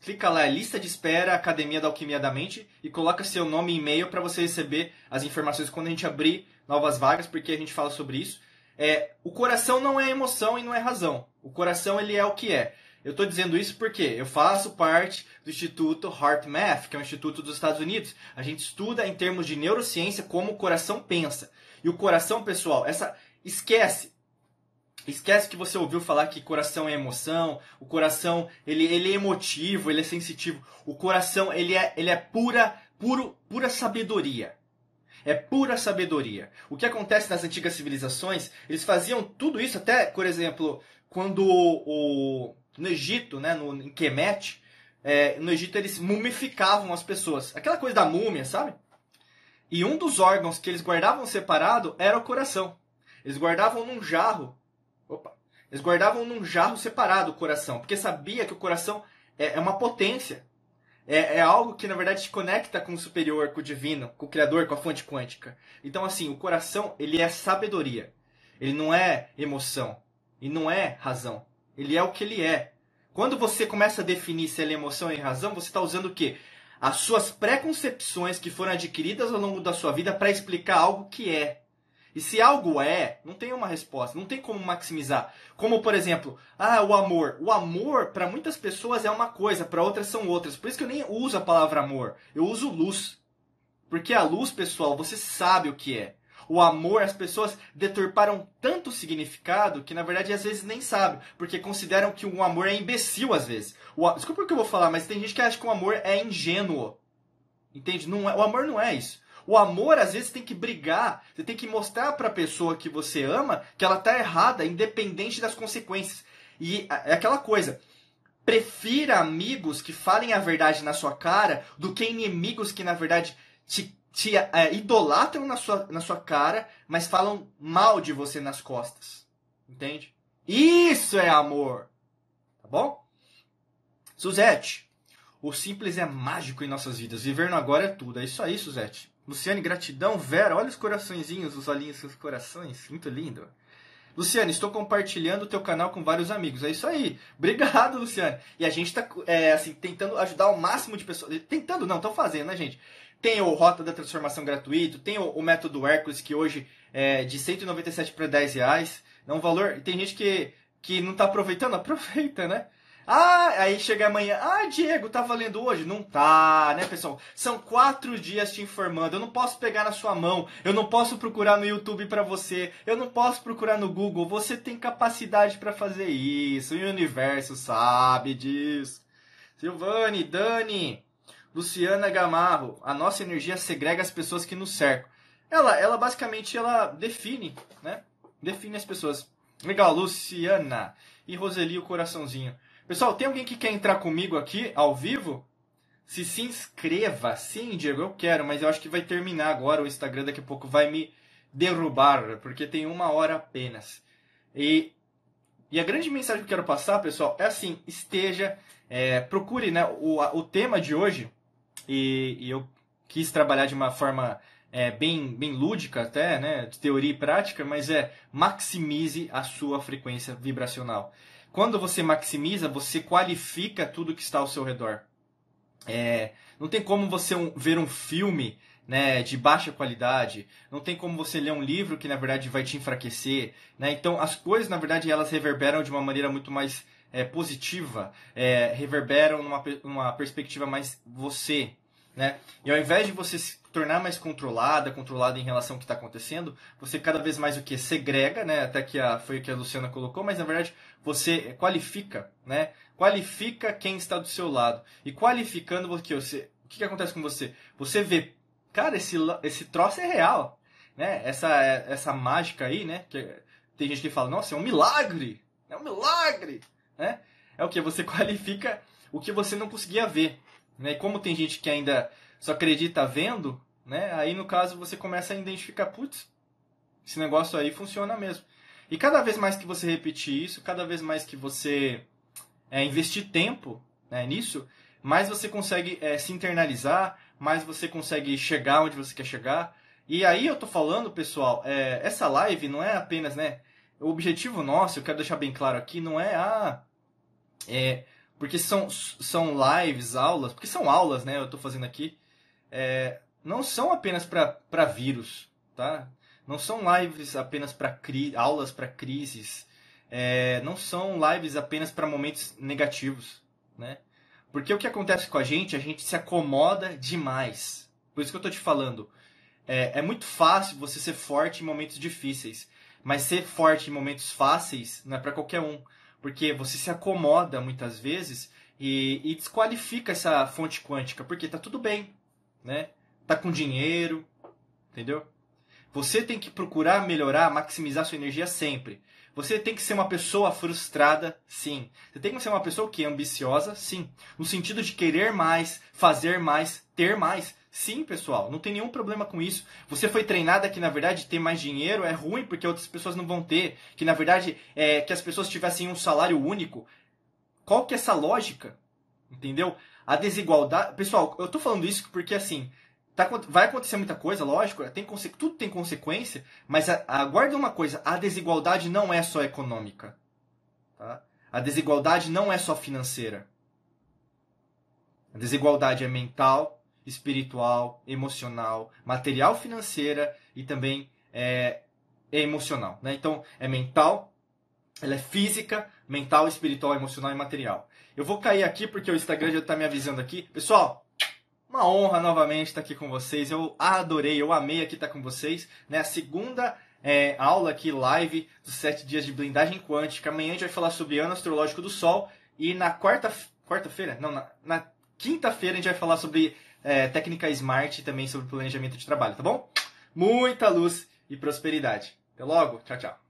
clica lá, lista de espera, Academia da Alquimia da Mente, e coloca seu nome e e-mail para você receber as informações quando a gente abrir novas vagas, porque a gente fala sobre isso. É, o coração não é emoção e não é razão. O coração ele é o que é. Eu estou dizendo isso porque eu faço parte do Instituto HeartMath, que é um instituto dos Estados Unidos. A gente estuda em termos de neurociência como o coração pensa. E o coração, pessoal, essa esquece. Esquece que você ouviu falar que coração é emoção, o coração ele, ele é emotivo, ele é sensitivo. O coração ele é, ele é pura, puro, pura sabedoria. É pura sabedoria. O que acontece nas antigas civilizações, eles faziam tudo isso até, por exemplo, quando o, no Egito, né, no, em Kemet, é, no Egito eles mumificavam as pessoas. Aquela coisa da múmia, sabe? E um dos órgãos que eles guardavam separado era o coração. Eles guardavam num jarro. Opa! Eles guardavam num jarro separado o coração, porque sabia que o coração é, é uma potência. É, é, algo que, na verdade, te conecta com o superior, com o divino, com o criador, com a fonte quântica. Então, assim, o coração, ele é sabedoria. Ele não é emoção. E não é razão. Ele é o que ele é. Quando você começa a definir se ele é emoção e razão, você está usando o quê? As suas preconcepções que foram adquiridas ao longo da sua vida para explicar algo que é. E se algo é, não tem uma resposta, não tem como maximizar. Como, por exemplo, ah, o amor. O amor, para muitas pessoas, é uma coisa, para outras são outras. Por isso que eu nem uso a palavra amor. Eu uso luz. Porque a luz, pessoal, você sabe o que é o amor, as pessoas deturparam tanto o significado que na verdade às vezes nem sabem, porque consideram que o amor é imbecil às vezes. O, desculpa o que eu vou falar, mas tem gente que acha que o amor é ingênuo. Entende? Não é, o amor não é isso. O amor, às vezes, tem que brigar, você tem que mostrar para a pessoa que você ama que ela está errada, independente das consequências. E é aquela coisa. Prefira amigos que falem a verdade na sua cara do que inimigos que, na verdade, te te é, idolatram na sua, na sua cara, mas falam mal de você nas costas. Entende? Isso é amor. Tá bom? Suzete, o simples é mágico em nossas vidas. Viver no agora é tudo. É isso aí, Suzete. Luciane, gratidão. Vera, olha os coraçõezinhos, os olhinhos dos corações. Muito lindo. Luciane, estou compartilhando o teu canal com vários amigos. É isso aí. Obrigado, Luciane. E a gente está é, assim, tentando ajudar o máximo de pessoas. Tentando, não, estão fazendo, né, gente? Tem o Rota da Transformação gratuito, tem o, o método Hércules, que hoje é de 197 para 10 reais. É um valor. Tem gente que, que não está aproveitando, aproveita, né? Ah, aí chega amanhã. Ah, Diego, tá valendo hoje? Não tá, né, pessoal? São quatro dias te informando. Eu não posso pegar na sua mão. Eu não posso procurar no YouTube para você. Eu não posso procurar no Google. Você tem capacidade para fazer isso. O universo sabe disso. Silvane, Dani, Luciana Gamarro, a nossa energia segrega as pessoas que nos cercam. Ela, ela basicamente ela define, né? Define as pessoas. Legal, Luciana e Roseli o coraçãozinho. Pessoal, tem alguém que quer entrar comigo aqui ao vivo? Se se inscreva. Sim, Diego, eu quero, mas eu acho que vai terminar agora o Instagram daqui a pouco vai me derrubar, porque tem uma hora apenas. E, e a grande mensagem que eu quero passar, pessoal, é assim: esteja, é, procure, né? O, o tema de hoje e, e eu quis trabalhar de uma forma é, bem, bem lúdica até, né, de teoria e prática, mas é maximize a sua frequência vibracional. Quando você maximiza, você qualifica tudo que está ao seu redor. É, não tem como você um, ver um filme né, de baixa qualidade, não tem como você ler um livro que na verdade vai te enfraquecer. Né? Então as coisas na verdade elas reverberam de uma maneira muito mais é, positiva, é, reverberam numa, numa perspectiva mais você. Né? E ao invés de você se tornar mais controlada, controlada em relação ao que está acontecendo, você cada vez mais o que segrega, né? Até que a, foi o que a Luciana colocou, mas na verdade você qualifica, né? Qualifica quem está do seu lado e qualificando porque você, o que, que acontece com você? Você vê, cara, esse esse troço é real, né? Essa essa mágica aí, né? Que tem gente que fala, nossa, é um milagre, é um milagre né? É o que? Você qualifica o que você não conseguia ver. Né? E como tem gente que ainda só acredita vendo, né? aí no caso você começa a identificar, putz, esse negócio aí funciona mesmo. E cada vez mais que você repetir isso, cada vez mais que você é, investir tempo, né, nisso, mais você consegue é, se internalizar, mais você consegue chegar onde você quer chegar. E aí eu tô falando, pessoal, é, essa live não é apenas, né? O objetivo nosso, eu quero deixar bem claro aqui, não é ah, é porque são, são lives, aulas, porque são aulas, né? Eu tô fazendo aqui. É, não são apenas para vírus, tá? Não são lives apenas para aulas para crises. É, não são lives apenas para momentos negativos, né? Porque o que acontece com a gente, a gente se acomoda demais. Por isso que eu tô te falando. É, é muito fácil você ser forte em momentos difíceis. Mas ser forte em momentos fáceis não é para qualquer um. Porque você se acomoda muitas vezes e, e, desqualifica essa fonte quântica. Porque tá tudo bem, né? Tá com dinheiro, entendeu? Você tem que procurar melhorar, maximizar sua energia sempre. Você tem que ser uma pessoa frustrada, sim. Você tem que ser uma pessoa que é ambiciosa, sim. No sentido de querer mais, fazer mais, ter mais. Sim, pessoal, não tem nenhum problema com isso. Você foi treinada que, na verdade, ter mais dinheiro é ruim porque outras pessoas não vão ter. Que, na verdade, é que as pessoas tivessem um salário único. Qual que é essa lógica? Entendeu? A desigualdade. Pessoal, eu tô falando isso porque, assim, Tá, vai acontecer muita coisa, lógico, tem, tudo tem consequência, mas aguarda uma coisa, a desigualdade não é só econômica. Tá? A desigualdade não é só financeira. A desigualdade é mental, espiritual, emocional, material, financeira e também é, é emocional. Né? Então, é mental, ela é física, mental, espiritual, emocional e material. Eu vou cair aqui porque o Instagram já está me avisando aqui. Pessoal, uma honra novamente estar aqui com vocês. Eu adorei, eu amei aqui estar com vocês. Né? A segunda é, aula aqui, live dos sete dias de blindagem quântica. Amanhã a gente vai falar sobre ano astrológico do Sol. E na quarta, quarta-feira? Não, na, na quinta-feira a gente vai falar sobre é, técnica Smart também sobre planejamento de trabalho, tá bom? Muita luz e prosperidade. Até logo. Tchau, tchau.